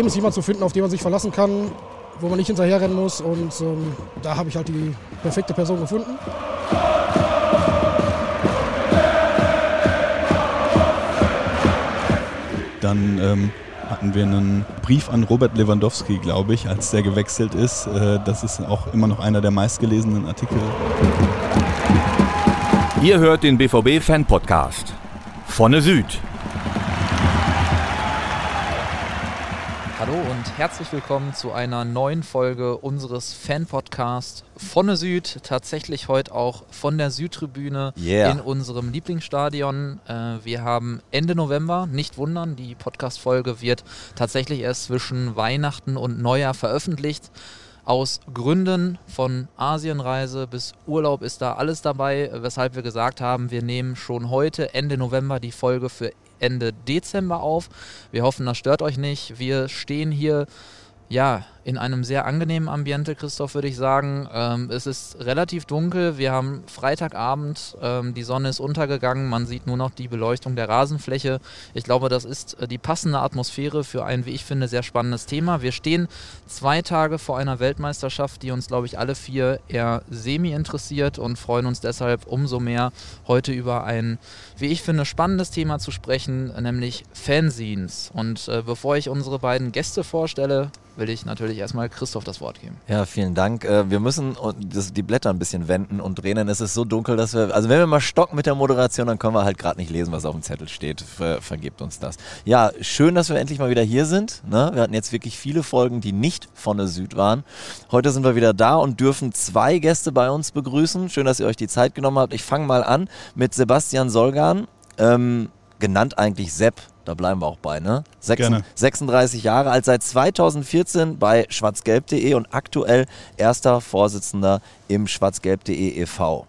Problem ist, jemanden zu finden, auf den man sich verlassen kann, wo man nicht hinterherrennen muss. Und ähm, da habe ich halt die perfekte Person gefunden. Dann ähm, hatten wir einen Brief an Robert Lewandowski, glaube ich, als der gewechselt ist. Äh, das ist auch immer noch einer der meistgelesenen Artikel. Ihr hört den BVB Fan Podcast. Vonne Süd. Hallo und herzlich willkommen zu einer neuen Folge unseres Fan-Podcasts von der Süd. Tatsächlich heute auch von der Südtribüne Yeah. in unserem Lieblingsstadion. Äh, wir haben Ende November, nicht wundern, die Podcast-Folge wird tatsächlich erst zwischen Weihnachten und Neujahr veröffentlicht. Aus Gründen von Asienreise bis Urlaub ist da alles dabei, weshalb wir gesagt haben, wir nehmen schon heute, Ende November, die Folge für Ende Dezember auf. Wir hoffen, das stört euch nicht. Wir stehen hier ja in einem sehr angenehmen Ambiente, Christoph, würde ich sagen. Ähm, es ist relativ dunkel. Wir haben Freitagabend. Ähm, die Sonne ist untergegangen. Man sieht nur noch die Beleuchtung der Rasenfläche. Ich glaube, das ist äh, die passende Atmosphäre für ein, wie ich finde, sehr spannendes Thema. Wir stehen zwei Tage vor einer Weltmeisterschaft, die uns, glaube ich, alle vier eher semi interessiert und freuen uns deshalb umso mehr, heute über ein, wie ich finde, spannendes Thema zu sprechen, nämlich Fanzines. Und äh, bevor ich unsere beiden Gäste vorstelle, will ich natürlich erstmal Christoph das Wort geben. Ja, vielen Dank. Äh, Wir müssen die Blätter ein bisschen wenden und drehen, denn es ist so dunkel, dass wir, also wenn wir mal stocken mit der Moderation, dann können wir halt gerade nicht lesen, was auf dem Zettel steht. Ver, vergebt uns das. Ja, schön, dass wir endlich mal wieder hier sind. Ne? Wir hatten jetzt wirklich viele Folgen, die nicht von der Süd waren. Heute sind wir wieder da und dürfen zwei Gäste bei uns begrüßen. Schön, dass ihr euch die Zeit genommen habt. Ich fange mal an mit Sebastian Solgan, ähm, genannt eigentlich Sepp. Da bleiben wir auch bei, ne? Sechsen- Gerne. 36 Jahre alt, seit 2014 bei schwarzgelb.de und aktuell erster Vorsitzender im schwarzgelb.de e.V.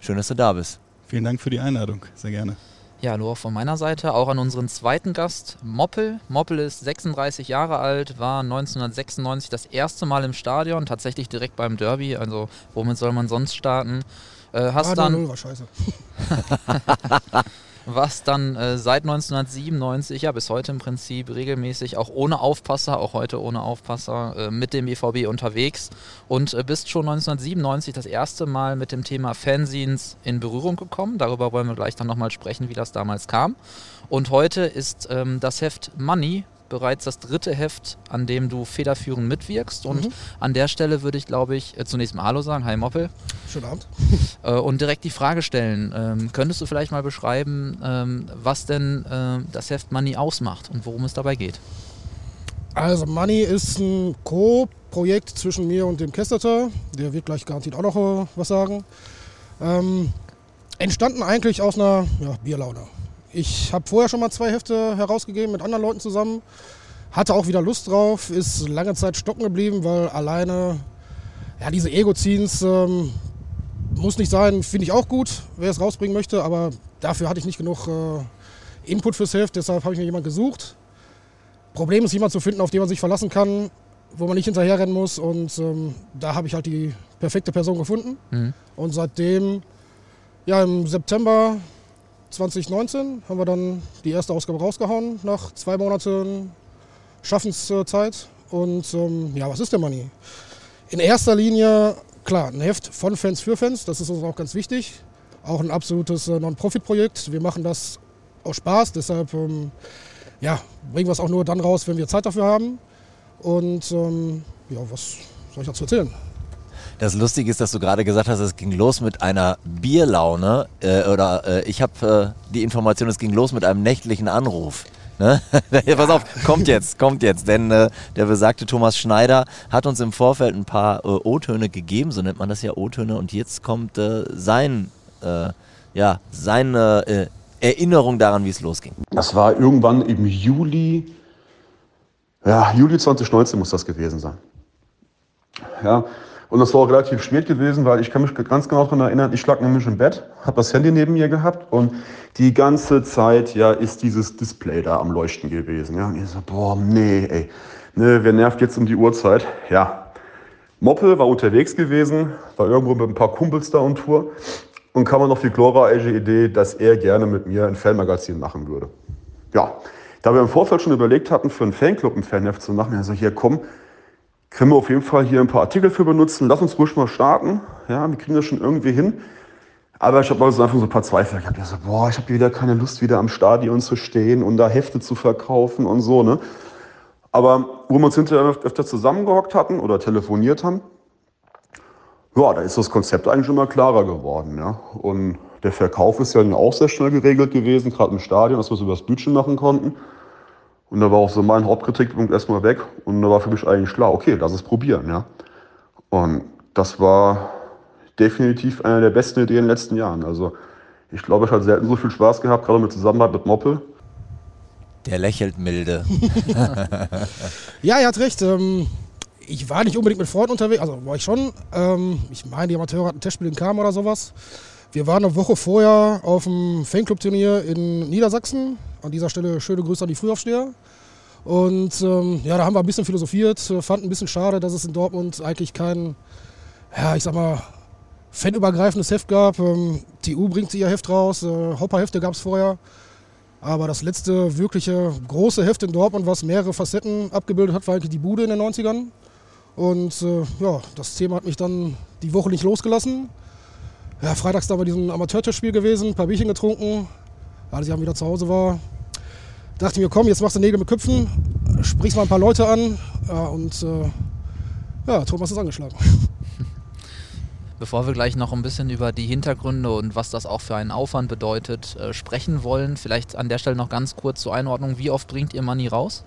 Schön, dass du da bist. Vielen Dank für die Einladung. Sehr gerne. Ja, nur von meiner Seite auch an unseren zweiten Gast, Moppel. Moppel ist 36 Jahre alt, war 1996 das erste Mal im Stadion, tatsächlich direkt beim Derby. Also, womit soll man sonst starten? Äh, hast Ah, dann 0 war scheiße. was dann äh, seit 1997, ja bis heute im Prinzip regelmäßig, auch ohne Aufpasser, auch heute ohne Aufpasser, äh, mit dem BVB unterwegs und äh, bist schon 1997 das erste Mal mit dem Thema Fanzines in Berührung gekommen. Darüber wollen wir gleich dann nochmal sprechen, wie das damals kam. Und heute ist ähm, das Heft Money bereits das dritte Heft, an dem du federführend mitwirkst. Und an der Stelle würde ich, glaube ich, äh, zunächst mal Hallo sagen. Hi Moppel. Schönen Abend. Äh, und direkt die Frage stellen. Ähm, könntest du vielleicht mal beschreiben, ähm, was denn ähm, das Heft Money ausmacht und worum es dabei geht? Also Money ist ein Co-Projekt zwischen mir und dem Kesteter. Der wird gleich garantiert auch noch äh, was sagen. Ähm, entstanden eigentlich aus einer ja, Bierlaune. Ich habe vorher schon mal zwei Hefte herausgegeben mit anderen Leuten zusammen. Hatte auch wieder Lust drauf, ist lange Zeit stocken geblieben, weil alleine ja, diese Ego-Ziens ähm, muss nicht sein, finde ich auch gut, wer es rausbringen möchte, aber dafür hatte ich nicht genug äh, Input fürs Heft, deshalb habe ich mir jemanden gesucht. Problem ist, jemanden zu finden, auf den man sich verlassen kann, wo man nicht hinterherrennen muss. Und ähm, da habe ich halt die perfekte Person gefunden. Mhm. Und seitdem, ja, im September 2019 haben wir dann die erste Ausgabe rausgehauen, nach zwei Monaten Schaffenszeit. Und ähm, ja, was ist der Money? In erster Linie, klar, ein Heft von Fans für Fans, das ist uns auch ganz wichtig. Auch ein absolutes äh, Non-Profit-Projekt. Wir machen das aus Spaß, deshalb ähm, ja, bringen wir es auch nur dann raus, wenn wir Zeit dafür haben. Und ähm, ja, was soll ich dazu erzählen? Das Lustige ist, dass du gerade gesagt hast, es ging los mit einer Bierlaune. Äh, oder äh, ich habe äh, die Information, es ging los mit einem nächtlichen Anruf. Ne? Ja, Pass auf, kommt jetzt, kommt jetzt. Denn äh, der besagte Thomas Schneider hat uns im Vorfeld ein paar äh, O-Töne gegeben, so nennt man das ja O-Töne. Und jetzt kommt äh, sein, äh, ja, seine äh, Erinnerung daran, wie es losging. Das war irgendwann im Juli, ja, Juli 2019 muss das gewesen sein. Ja, und das war auch relativ spät gewesen, weil ich kann mich ganz genau daran erinnern, ich lag nämlich im Bett, habe das Handy neben mir gehabt und die ganze Zeit, ja, ist dieses Display da am Leuchten gewesen. Ja, und ich so, boah, nee, ey, ne, wer nervt jetzt um die Uhrzeit? Ja, Moppel war unterwegs gewesen, war irgendwo mit ein paar Kumpels da on Tour und kam auf die glorreiche Idee, dass er gerne mit mir ein Fanmagazin machen würde. Ja, Da wir im Vorfeld schon überlegt hatten, für einen Fanclub ein Fanheft zu machen, also hier komm, können wir auf jeden Fall hier ein paar Artikel für benutzen, lass uns ruhig mal starten. Ja, wir kriegen das schon irgendwie hin. Aber ich habe also einfach so ein paar Zweifel. Ich so, boah, ich habe wieder keine Lust, wieder am Stadion zu stehen und da Hefte zu verkaufen und so. Ne? Aber wo wir uns hinterher öfter zusammengehockt hatten oder telefoniert haben, ja, da ist das Konzept eigentlich immer klarer geworden. Ja? Und der Verkauf ist ja dann auch sehr schnell geregelt gewesen, gerade im Stadion, dass wir es über das Budget machen konnten. Und da war auch so mein Hauptkritikpunkt erstmal weg. Und da war für mich eigentlich klar, okay, lass es probieren. Ja? Und das war definitiv eine der besten Ideen in den letzten Jahren. Also ich glaube, ich habe selten so viel Spaß gehabt, gerade mit Zusammenarbeit mit Moppel. Der lächelt milde. ja, er hat recht. Ähm, ich war nicht unbedingt mit Freunden unterwegs, also war ich schon. Ähm, ich meine, die Amateure hatten ein Testspiel in Kam oder sowas. Wir waren eine Woche vorher auf dem Fanclub-Turnier in Niedersachsen. An dieser Stelle schöne Grüße an die Frühaufsteher. Und ähm, ja, da haben wir ein bisschen philosophiert, fanden ein bisschen schade, dass es in Dortmund eigentlich kein, ja, ich sag mal, fanübergreifendes Heft gab. Ähm, TU bringt ihr Heft raus, äh, Hopper-Hefte gab es vorher. Aber das letzte wirkliche große Heft in Dortmund, was mehrere Facetten abgebildet hat, war eigentlich die Bude in den 90ern. Und äh, ja, das Thema hat mich dann die Woche nicht losgelassen. Ja, freitags da bei diesem Amateurtischspiel gewesen, ein paar Bierchen getrunken. Als ich dann wieder zu Hause war, dachte mir, komm, jetzt machst du Nägel mit Köpfen, sprichst mal ein paar Leute an. Ja, und äh, ja, Thomas ist angeschlagen. Bevor wir gleich noch ein bisschen über die Hintergründe und was das auch für einen Aufwand bedeutet, äh, sprechen wollen, vielleicht an der Stelle noch ganz kurz zur Einordnung. Wie oft bringt ihr Money raus?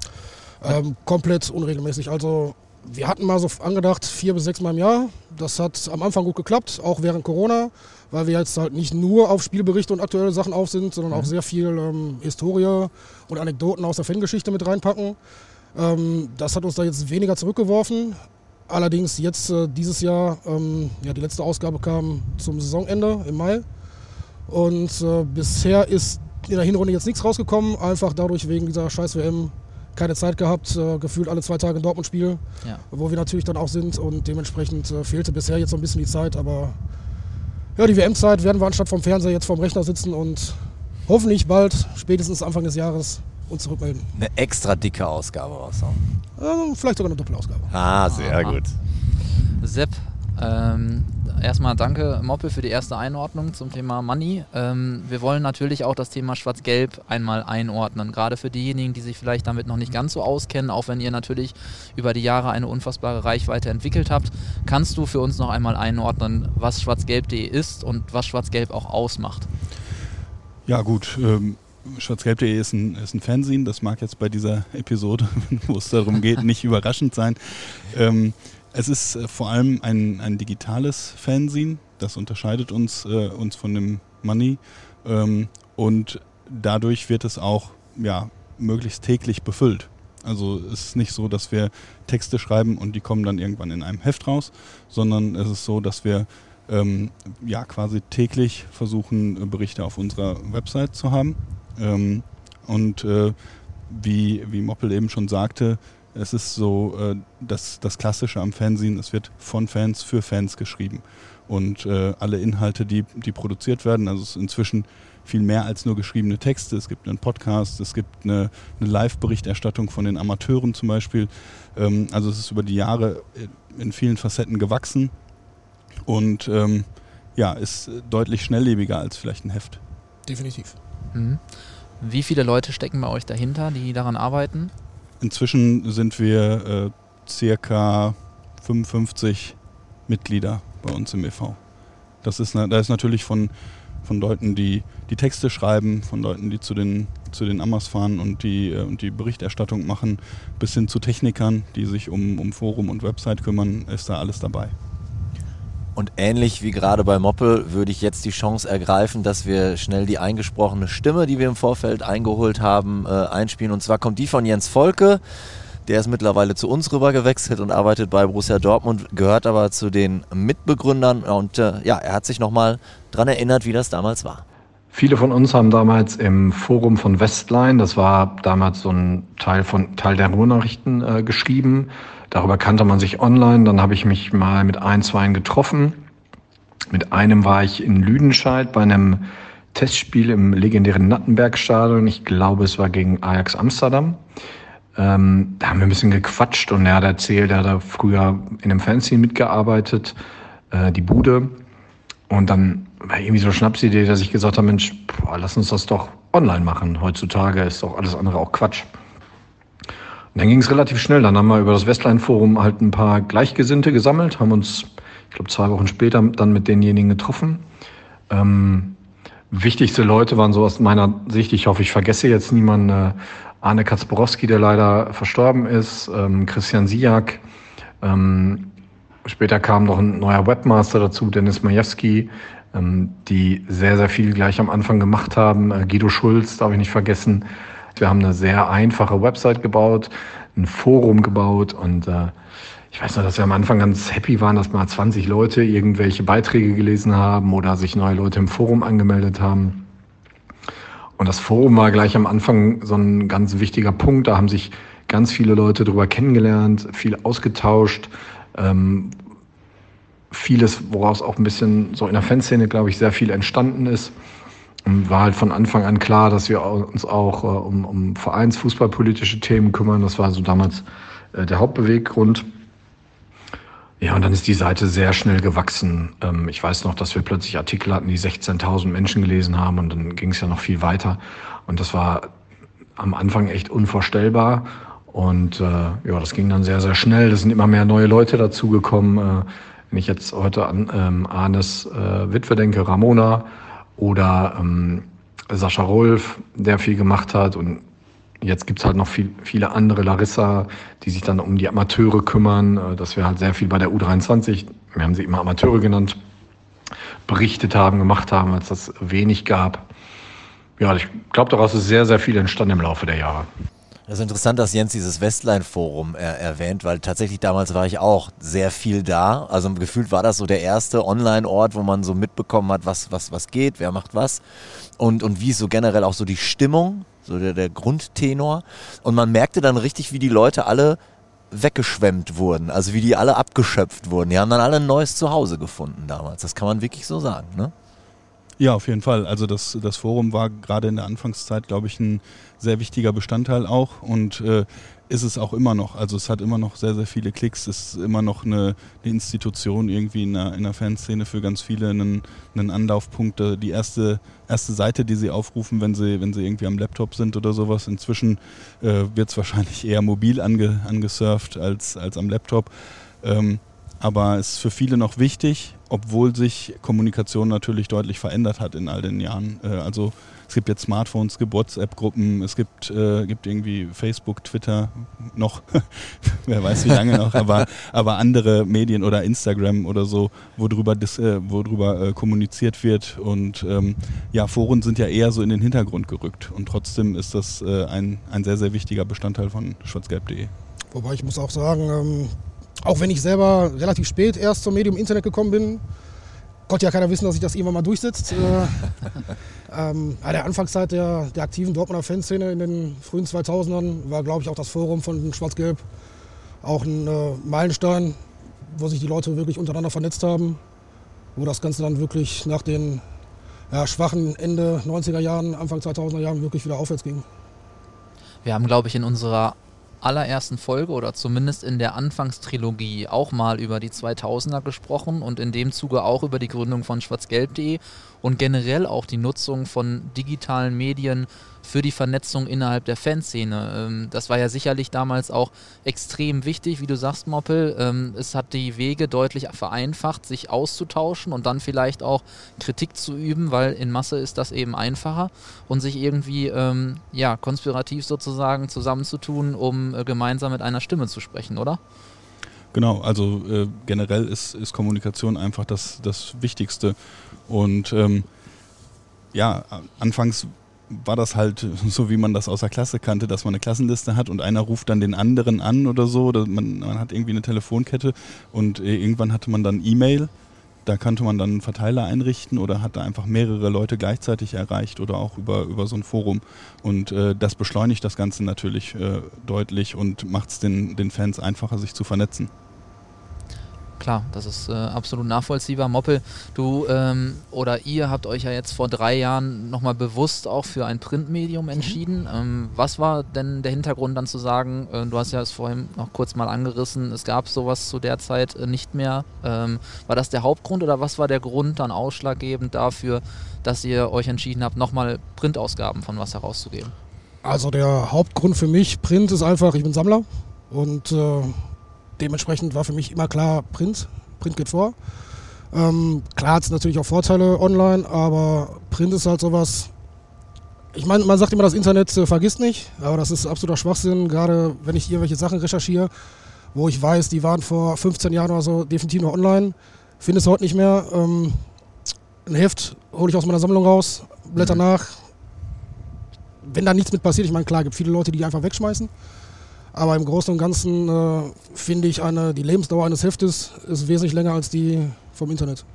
Ähm, komplett unregelmäßig. Also wir hatten mal so angedacht, vier bis sechs Mal im Jahr. Das hat am Anfang gut geklappt, auch während Corona, weil wir jetzt halt nicht nur auf Spielberichte und aktuelle Sachen auf sind, sondern mhm. auch sehr viel ähm, Historie und Anekdoten aus der Fangeschichte mit reinpacken. Ähm, das hat uns da jetzt weniger zurückgeworfen. Allerdings jetzt äh, dieses Jahr, ähm, ja, die letzte Ausgabe kam zum Saisonende im Mai. Und äh, bisher ist in der Hinrunde jetzt nichts rausgekommen, einfach dadurch wegen dieser scheiß WM keine Zeit gehabt, äh, gefühlt alle zwei Tage in Dortmund spiel, ja. wo wir natürlich dann auch sind und dementsprechend äh, fehlte bisher jetzt so ein bisschen die Zeit, aber ja, die WM-Zeit werden wir anstatt vom Fernseher jetzt vorm Rechner sitzen und hoffentlich bald, spätestens Anfang des Jahres, uns zurückmelden. Eine extra dicke Ausgabe raushauen. Äh, vielleicht sogar eine Doppelausgabe. Ah, sehr Aha. gut. Sepp, ähm, erstmal danke, Moppe, für die erste Einordnung zum Thema Money. Ähm, wir wollen natürlich auch das Thema Schwarz-Gelb einmal einordnen. Gerade für diejenigen, die sich vielleicht damit noch nicht ganz so auskennen, auch wenn ihr natürlich über die Jahre eine unfassbare Reichweite entwickelt habt, kannst du für uns noch einmal einordnen, was schwarzgelb.de ist und was Schwarz-Gelb auch ausmacht. Ja, gut. Ähm Schwarzgelb.de ist ein, ist ein Fernsehen, das mag jetzt bei dieser Episode, wo es darum geht, nicht überraschend sein. Ähm, es ist äh, vor allem ein, ein digitales Fernsehen, das unterscheidet uns, äh, uns von dem Money. Ähm, und dadurch wird es auch ja, möglichst täglich befüllt. Also es ist nicht so, dass wir Texte schreiben und die kommen dann irgendwann in einem Heft raus, sondern es ist so, dass wir ähm, ja quasi täglich versuchen, äh, Berichte auf unserer Website zu haben. Ähm, und äh, wie, wie Moppel eben schon sagte, es ist so äh, das, das Klassische am Fernsehen, es wird von Fans für Fans geschrieben. Und äh, alle Inhalte, die, die produziert werden, also es ist inzwischen viel mehr als nur geschriebene Texte. Es gibt einen Podcast, es gibt eine, eine Live-Berichterstattung von den Amateuren zum Beispiel. Ähm, also es ist über die Jahre in vielen Facetten gewachsen und ähm, ja, ist deutlich schnelllebiger als vielleicht ein Heft. Definitiv. Mhm. Wie viele Leute stecken bei euch dahinter, die daran arbeiten? Inzwischen sind wir äh, circa 55 Mitglieder bei uns im e.V. Das ist, da ist natürlich von, von Leuten, die die Texte schreiben, von Leuten, die zu den, zu den Amas fahren und die, äh, und die Berichterstattung machen, bis hin zu Technikern, die sich um, um Forum und Website kümmern, ist da alles dabei. Und ähnlich wie gerade bei Moppel würde ich jetzt die Chance ergreifen, dass wir schnell die eingesprochene Stimme, die wir im Vorfeld eingeholt haben, äh, einspielen. Und zwar kommt die von Jens Volke. Der ist mittlerweile zu uns rüber gewechselt und arbeitet bei Borussia Dortmund, gehört aber zu den Mitbegründern. Und äh, ja, er hat sich nochmal daran erinnert, wie das damals war. Viele von uns haben damals im Forum von Westline, das war damals so ein Teil von Teil der Ruhrnachrichten, äh, geschrieben Darüber kannte man sich online. Dann habe ich mich mal mit ein, zwei getroffen. Mit einem war ich in Lüdenscheid bei einem Testspiel im legendären Nattenbergstadion. Ich glaube, es war gegen Ajax Amsterdam. Ähm, da haben wir ein bisschen gequatscht und er hat erzählt, er hat da früher in einem Fanzine mitgearbeitet, äh, die Bude. Und dann war irgendwie so eine Schnapsidee, dass ich gesagt habe, Mensch, boah, lass uns das doch online machen. Heutzutage ist doch alles andere auch Quatsch. Dann ging es relativ schnell. Dann haben wir über das Westline-Forum halt ein paar Gleichgesinnte gesammelt, haben uns, ich glaube, zwei Wochen später dann mit denjenigen getroffen. Ähm, wichtigste Leute waren so aus meiner Sicht, ich hoffe, ich vergesse jetzt niemanden, äh, Arne Katzborowski, der leider verstorben ist, ähm, Christian Siak, ähm, später kam noch ein neuer Webmaster dazu, Dennis Majewski, ähm, die sehr, sehr viel gleich am Anfang gemacht haben. Äh, Guido Schulz, darf ich nicht vergessen. Wir haben eine sehr einfache Website gebaut, ein Forum gebaut und äh, ich weiß noch, dass wir am Anfang ganz happy waren, dass mal 20 Leute irgendwelche Beiträge gelesen haben oder sich neue Leute im Forum angemeldet haben. Und das Forum war gleich am Anfang so ein ganz wichtiger Punkt. Da haben sich ganz viele Leute darüber kennengelernt, viel ausgetauscht. Ähm, vieles, woraus auch ein bisschen so in der Fanszene, glaube ich, sehr viel entstanden ist. War halt von Anfang an klar, dass wir uns auch äh, um, um vereinsfußballpolitische Themen kümmern. Das war so damals äh, der Hauptbeweggrund. Ja, und dann ist die Seite sehr schnell gewachsen. Ähm, ich weiß noch, dass wir plötzlich Artikel hatten, die 16.000 Menschen gelesen haben und dann ging es ja noch viel weiter. Und das war am Anfang echt unvorstellbar. Und äh, ja, das ging dann sehr, sehr schnell. Es sind immer mehr neue Leute dazugekommen. Äh, wenn ich jetzt heute an ähm, Arnes äh, Witwe denke, Ramona oder ähm, Sascha Rolf, der viel gemacht hat und Jetzt gibt's halt noch viel, viele andere, Larissa, die sich dann um die Amateure kümmern, äh, dass wir halt sehr viel bei der U23, wir haben sie immer Amateure genannt, berichtet haben, gemacht haben, als das wenig gab. Ja, ich glaube, daraus ist sehr, sehr viel entstanden im Laufe der Jahre. Das ist interessant, dass Jens dieses Westline-Forum er erwähnt, weil tatsächlich damals war ich auch sehr viel da. Also gefühlt war das so der erste Online-Ort, wo man so mitbekommen hat, was, was, was geht, wer macht was. Und, und wie ist so generell auch so die Stimmung so der, der Grundtenor. Und man merkte dann richtig, wie die Leute alle weggeschwemmt wurden, also wie die alle abgeschöpft wurden. Die haben dann alle ein neues Zuhause gefunden damals. Das kann man wirklich so sagen, ne? Ja, auf jeden Fall. Also das, das Forum war gerade in der Anfangszeit, glaube ich, ein sehr wichtiger Bestandteil auch. Und äh, ist es auch immer noch. Also es hat immer noch sehr, sehr viele Klicks. Ist immer noch eine, eine Institution irgendwie in der, in der Fanszene für ganz viele, einen, einen Anlaufpunkt. Äh, die erste, erste Seite, die sie aufrufen, wenn sie, wenn sie irgendwie am Laptop sind oder sowas. Inzwischen äh, wird es wahrscheinlich eher mobil ange, angesurft als, als am Laptop. Ähm, aber es ist für viele noch wichtig, obwohl sich Kommunikation natürlich deutlich verändert hat in all den Jahren. Äh, also es gibt jetzt Smartphones, es gibt WhatsApp-Gruppen, es gibt, äh, gibt irgendwie Facebook, Twitter noch, wer weiß wie lange noch, aber, aber andere Medien oder Instagram oder so, wo drüber, dis, äh, wo drüber äh, kommuniziert wird. Und ähm, ja, Foren sind ja eher so in den Hintergrund gerückt. Und trotzdem ist das äh, ein, ein sehr, sehr wichtiger Bestandteil von schwarzgelb.de. Wobei ich muss auch sagen, ähm, auch wenn ich selber relativ spät erst zum Medium Internet gekommen bin, konnte ja keiner wissen, dass sich das irgendwann mal durchsetzt. Äh, ähm, ja, der Anfangszeit der, der aktiven Dortmunder Fanszene in den frühen 2000ern war, glaube ich, auch das Forum von Schwarz-Gelb auch ein äh, Meilenstein, wo sich die Leute wirklich untereinander vernetzt haben, wo das Ganze dann wirklich nach den ja, schwachen Ende 90er Jahren, Anfang 2000er Jahren wirklich wieder aufwärts ging. Wir haben, glaube ich, in unserer allerersten Folge oder zumindest in der Anfangstrilogie auch mal über die 2000er gesprochen und in dem Zuge auch über die Gründung von schwarzgelb.de und generell auch die Nutzung von digitalen Medien für die Vernetzung innerhalb der Fanszene. Ähm, das war ja sicherlich damals auch extrem wichtig, wie du sagst, Moppel. Ähm, es hat die Wege deutlich vereinfacht, sich auszutauschen und dann vielleicht auch Kritik zu üben, weil in Masse ist das eben einfacher und sich irgendwie ähm, ja, konspirativ sozusagen zusammenzutun, um äh, gemeinsam mit einer Stimme zu sprechen, oder? Genau, also äh, generell ist, ist Kommunikation einfach das, das Wichtigste. Und ähm, ja, anfangs war das halt so, wie man das aus der Klasse kannte, dass man eine Klassenliste hat und einer ruft dann den anderen an oder so. Oder man, man hat irgendwie eine Telefonkette und äh, irgendwann hatte man dann E-Mail. Da konnte man dann einen Verteiler einrichten oder hat da einfach mehrere Leute gleichzeitig erreicht oder auch über, über so ein Forum. Und äh, das beschleunigt das Ganze natürlich äh, deutlich und macht es den, den Fans einfacher, sich zu vernetzen. Klar, das ist äh, absolut nachvollziehbar. Moppel, du ähm, oder ihr habt euch ja jetzt vor drei Jahren nochmal bewusst auch für ein Printmedium mhm. entschieden. Mhm. Ähm, was war denn der Hintergrund dann zu sagen, äh, du hast ja es vorhin noch kurz mal angerissen, es gab sowas zu der Zeit äh, nicht mehr. Ähm, war das der Hauptgrund oder was war der Grund dann ausschlaggebend dafür, dass ihr euch entschieden habt, nochmal Printausgaben von was herauszugeben? Also der Hauptgrund für mich, Print, ist einfach, ich bin Sammler und äh, dementsprechend war für mich immer klar, Print, Print geht vor. Ähm, klar hat es natürlich auch Vorteile online, aber Print ist halt sowas. Ich meine, man sagt immer, das Internet äh, vergisst nicht, aber das ist absoluter Schwachsinn, gerade wenn ich irgendwelche Sachen recherchiere, wo ich weiß, die waren vor 15 Jahren oder so definitiv noch online, finde es heute nicht mehr. Ähm, ein Heft hole ich aus meiner Sammlung raus, blätter mhm. nach. Wenn da nichts mit passiert, ich meine, klar, gibt viele Leute, die einfach wegschmeißen. Aber im Großen und Ganzen äh, finde ich, eine, die Lebensdauer eines Heftes ist wesentlich länger als die vom Internet.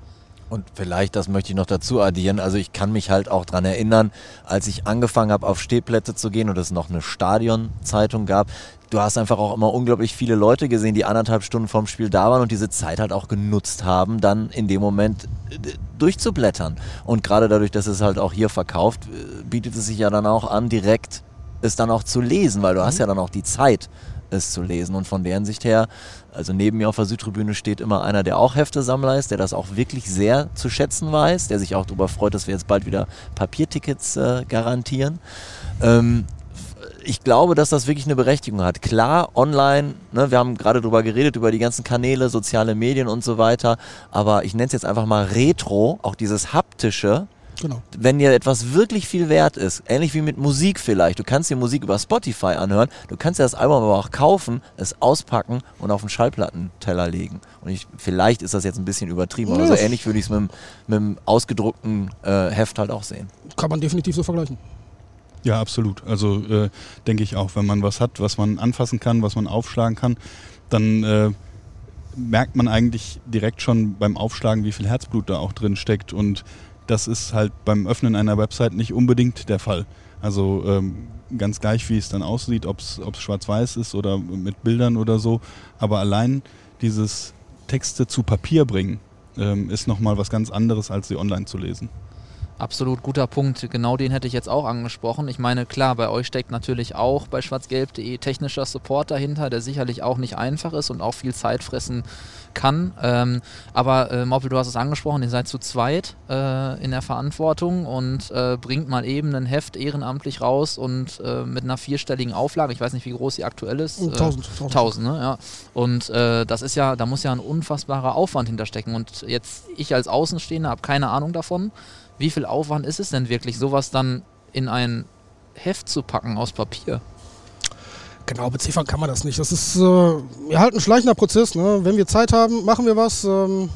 Und vielleicht, das möchte ich noch dazu addieren, also ich kann mich halt auch daran erinnern, als ich angefangen habe, auf Stehplätze zu gehen und es noch eine Stadionzeitung gab, du hast einfach auch immer unglaublich viele Leute gesehen, die anderthalb Stunden vorm Spiel da waren und diese Zeit halt auch genutzt haben, dann in dem Moment äh, durchzublättern. Und gerade dadurch, dass es halt auch hier verkauft, äh, bietet es sich ja dann auch an, direkt es dann auch zu lesen, weil du mhm. hast ja dann auch die Zeit, es zu lesen. Und von deren Sicht her, also neben mir auf der Südtribüne steht immer einer, der auch Heftesammler ist, der das auch wirklich sehr zu schätzen weiß, der sich auch darüber freut, dass wir jetzt bald wieder Papiertickets äh, garantieren. Ähm, ich glaube, dass das wirklich eine Berechtigung hat. Klar, online, ne, wir haben gerade darüber geredet, über die ganzen Kanäle, soziale Medien und so weiter, aber ich nenne es jetzt einfach mal Retro, auch dieses haptische, Genau. Wenn dir etwas wirklich viel wert ist, ähnlich wie mit Musik vielleicht, du kannst dir Musik über Spotify anhören, du kannst dir das Album aber auch kaufen, es auspacken und auf den Schallplattenteller legen. Und ich, vielleicht ist das jetzt ein bisschen übertrieben, aber so ähnlich würde ich es mit, mit einem ausgedruckten äh, Heft halt auch sehen. Kann man definitiv so vergleichen. Ja, absolut. Also äh, denke ich auch, wenn man was hat, was man anfassen kann, was man aufschlagen kann, dann äh, merkt man eigentlich direkt schon beim Aufschlagen, wie viel Herzblut da auch drin steckt und das ist halt beim Öffnen einer Website nicht unbedingt der Fall. Also ähm, ganz gleich, wie es dann aussieht, ob es schwarz-weiß ist oder mit Bildern oder so. Aber allein dieses Texte zu Papier bringen, ähm, ist nochmal was ganz anderes, als sie online zu lesen. Absolut guter Punkt. Genau den hätte ich jetzt auch angesprochen. Ich meine, klar, bei euch steckt natürlich auch bei schwarzgelb.de technischer Support dahinter, der sicherlich auch nicht einfach ist und auch viel Zeit fressen kann. Ähm, aber äh, Moppel, du hast es angesprochen, ihr seid zu zweit äh, in der Verantwortung und äh, bringt mal eben ein Heft ehrenamtlich raus und äh, mit einer vierstelligen Auflage, ich weiß nicht, wie groß sie aktuell ist. 1000. Äh, 1000, ne? ja. Und äh, das ist ja, da muss ja ein unfassbarer Aufwand hinterstecken. Und jetzt, ich als Außenstehender habe keine Ahnung davon. Wie viel Aufwand ist es denn wirklich, sowas dann in ein Heft zu packen aus Papier? Genau, beziffern kann man das nicht. Das ist äh, ja, halt ein schleichender Prozess. Ne? Wenn wir Zeit haben, machen wir was. Ähm,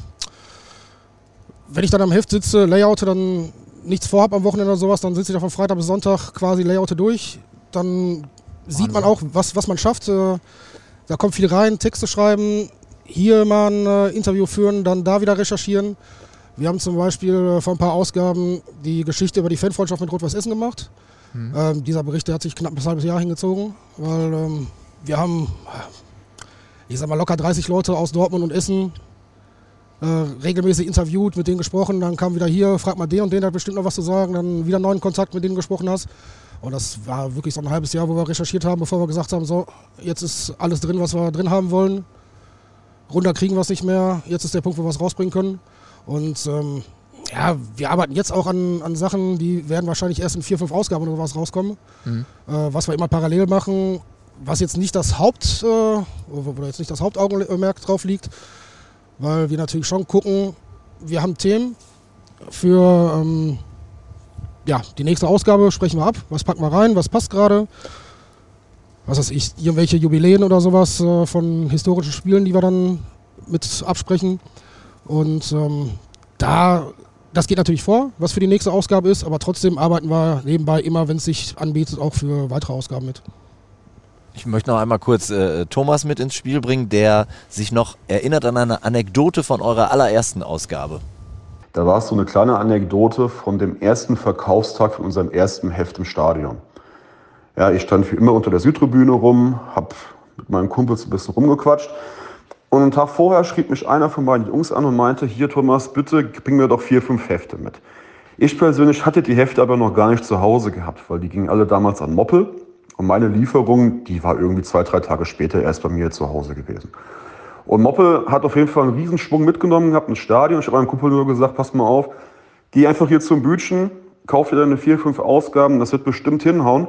wenn ich dann am Heft sitze, Layoute, dann nichts vorhab am Wochenende oder sowas, dann sitze ich von Freitag bis Sonntag quasi Layoute durch. Dann sieht man auch, was, was man schafft. Äh, da kommt viel rein, Texte schreiben, hier mal ein äh, Interview führen, dann da wieder recherchieren. Wir haben zum Beispiel äh, vor ein paar Ausgaben die Geschichte über die Fanfreundschaft mit Rot-Weiß Essen gemacht. Mhm. Ähm, dieser Bericht der hat sich knapp ein halbes Jahr hingezogen, weil ähm, wir haben, ich sag mal, locker 30 Leute aus Dortmund und Essen äh, regelmäßig interviewt, mit denen gesprochen. Dann kam wieder hier, frag mal den und den, der hat bestimmt noch was zu sagen. Dann wieder neuen Kontakt mit denen gesprochen hast. Und das war wirklich so ein halbes Jahr, wo wir recherchiert haben, bevor wir gesagt haben, so, jetzt ist alles drin, was wir drin haben wollen. Runter kriegen wir es nicht mehr. Jetzt ist der Punkt, wo wir es rausbringen können. Und ähm, ja, wir arbeiten jetzt auch an, an Sachen, die werden wahrscheinlich erst in vier, fünf Ausgaben oder sowas rauskommen. Mhm. Äh, was wir immer parallel machen, was jetzt nicht das Haupt, äh, wo jetzt nicht das Hauptaugenmerk drauf liegt, weil wir natürlich schon gucken, wir haben Themen für ähm, ja, die nächste Ausgabe sprechen wir ab, was packen wir rein, was passt gerade. Was weiß ich, irgendwelche Jubiläen oder sowas äh, von historischen Spielen, die wir dann mit absprechen. Und ähm, da das geht natürlich vor, was für die nächste Ausgabe ist, aber trotzdem arbeiten wir nebenbei immer, wenn es sich anbietet, auch für weitere Ausgaben mit. Ich möchte noch einmal kurz äh, Thomas mit ins Spiel bringen, der sich noch erinnert an eine Anekdote von eurer allerersten Ausgabe. Da war es so eine kleine Anekdote von dem ersten Verkaufstag von unserem ersten Heft im Stadion. Ja, ich stand wie immer unter der Südtribüne rum, habe mit meinen Kumpels ein bisschen rumgequatscht. Und einen Tag vorher schrieb mich einer von meinen Jungs an und meinte, hier Thomas, bitte bring mir doch vier, fünf Hefte mit. Ich persönlich hatte die Hefte aber noch gar nicht zu Hause gehabt, weil die gingen alle damals an Moppel. Und meine Lieferung, die war irgendwie zwei, drei Tage später erst bei mir zu Hause gewesen. Und Moppel hat auf jeden Fall einen Riesenschwung mitgenommen gehabt ins Stadion. Ich habe meinem Kumpel nur gesagt, pass mal auf, geh einfach hier zum Bütchen, kauf dir deine vier, fünf Ausgaben, das wird bestimmt hinhauen.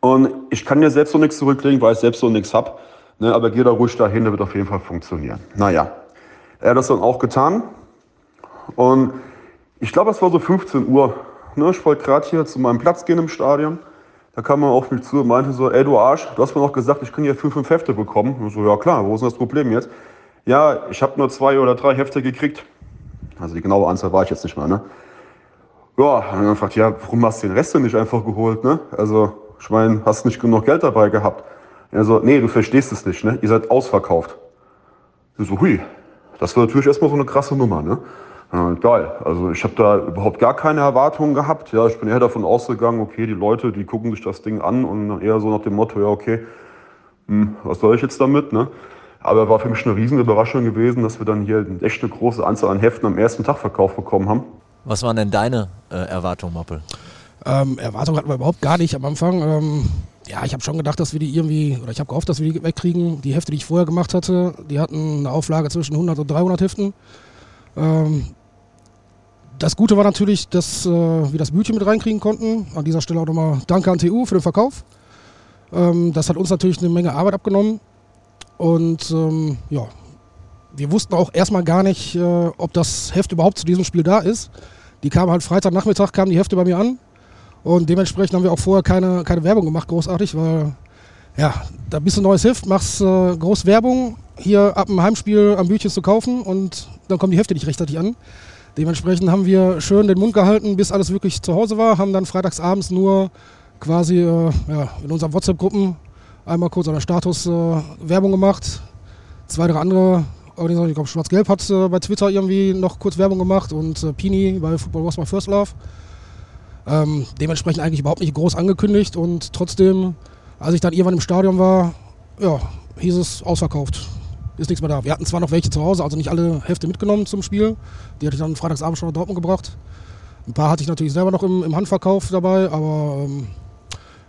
Und ich kann dir selbst so nichts zurücklegen, weil ich selbst so nichts hab. Ne, aber geh da ruhig dahin, der wird auf jeden Fall funktionieren. Naja, er hat das dann auch getan. Und ich glaube, es war so 15 Uhr. Ne, ich wollte gerade hier zu meinem Platz gehen im Stadion. Da kam er auf mich zu und meinte so, ey du Arsch, du hast mir noch gesagt, ich kann hier fünf, fünf Hefte bekommen. Und so, ja klar, wo ist denn das Problem jetzt? Ja, ich habe nur zwei oder drei Hefte gekriegt. Also die genaue Anzahl war ich jetzt nicht mehr, ne? Ja, und dann gefragt, ja, warum hast du den Rest denn nicht einfach geholt, ne? Also, ich meine, hast nicht genug Geld dabei gehabt. Er so, nee, du verstehst es nicht, ne? Ihr seid ausverkauft. Ich so, hui, das war natürlich erstmal so eine krasse Nummer, ne? Ja, geil. Also ich habe da überhaupt gar keine Erwartungen gehabt. Ja, ich bin eher davon ausgegangen, okay, die Leute, die gucken sich das Ding an und eher so nach dem Motto, ja, okay, hm, was soll ich jetzt damit, ne? Aber war für mich eine riesen Überraschung gewesen, dass wir dann hier echt eine große Anzahl an Heften am ersten Tag verkauft bekommen haben. Was waren denn deine äh, Erwartungen, Moppel? Ähm, Erwartungen hatten wir überhaupt gar nicht am Anfang. Ähm, ja, ich habe schon gedacht, dass wir die irgendwie, oder ich habe gehofft, dass wir die wegkriegen. Die Hefte, die ich vorher gemacht hatte, die hatten eine Auflage zwischen 100 und 300 Heften. Ähm, das Gute war natürlich, dass äh, wir das Bütchen mit reinkriegen konnten. An dieser Stelle auch nochmal Danke an TU für den Verkauf. Ähm, das hat uns natürlich eine Menge Arbeit abgenommen. Und ähm, ja, wir wussten auch erstmal gar nicht, äh, ob das Heft überhaupt zu diesem Spiel da ist. Die kamen halt Freitagnachmittag, kamen die Hefte bei mir an. Und dementsprechend haben wir auch vorher keine, keine Werbung gemacht, großartig, weil ja, da bist du neues Heft, machst äh, groß Werbung, hier ab dem Heimspiel am Bütchen zu kaufen und dann kommen die Hefte nicht rechtzeitig an. Dementsprechend haben wir schön den Mund gehalten, bis alles wirklich zu Hause war, haben dann freitagsabends nur quasi äh, ja, in unseren WhatsApp-Gruppen einmal kurz an der Status äh, Werbung gemacht. Zwei, drei andere ich glaube Schwarz-Gelb hat äh, bei Twitter irgendwie noch kurz Werbung gemacht und äh, Pini bei Football Was My First Love. Ähm, dementsprechend eigentlich überhaupt nicht groß angekündigt und trotzdem, als ich dann irgendwann im Stadion war, ja, hieß es ausverkauft ist nichts mehr da. Wir hatten zwar noch welche zu Hause, also nicht alle Hefte mitgenommen zum Spiel. Die hatte ich dann freitagsabend schon nach Dortmund gebracht. Ein paar hatte ich natürlich selber noch im, im Handverkauf dabei, aber ähm,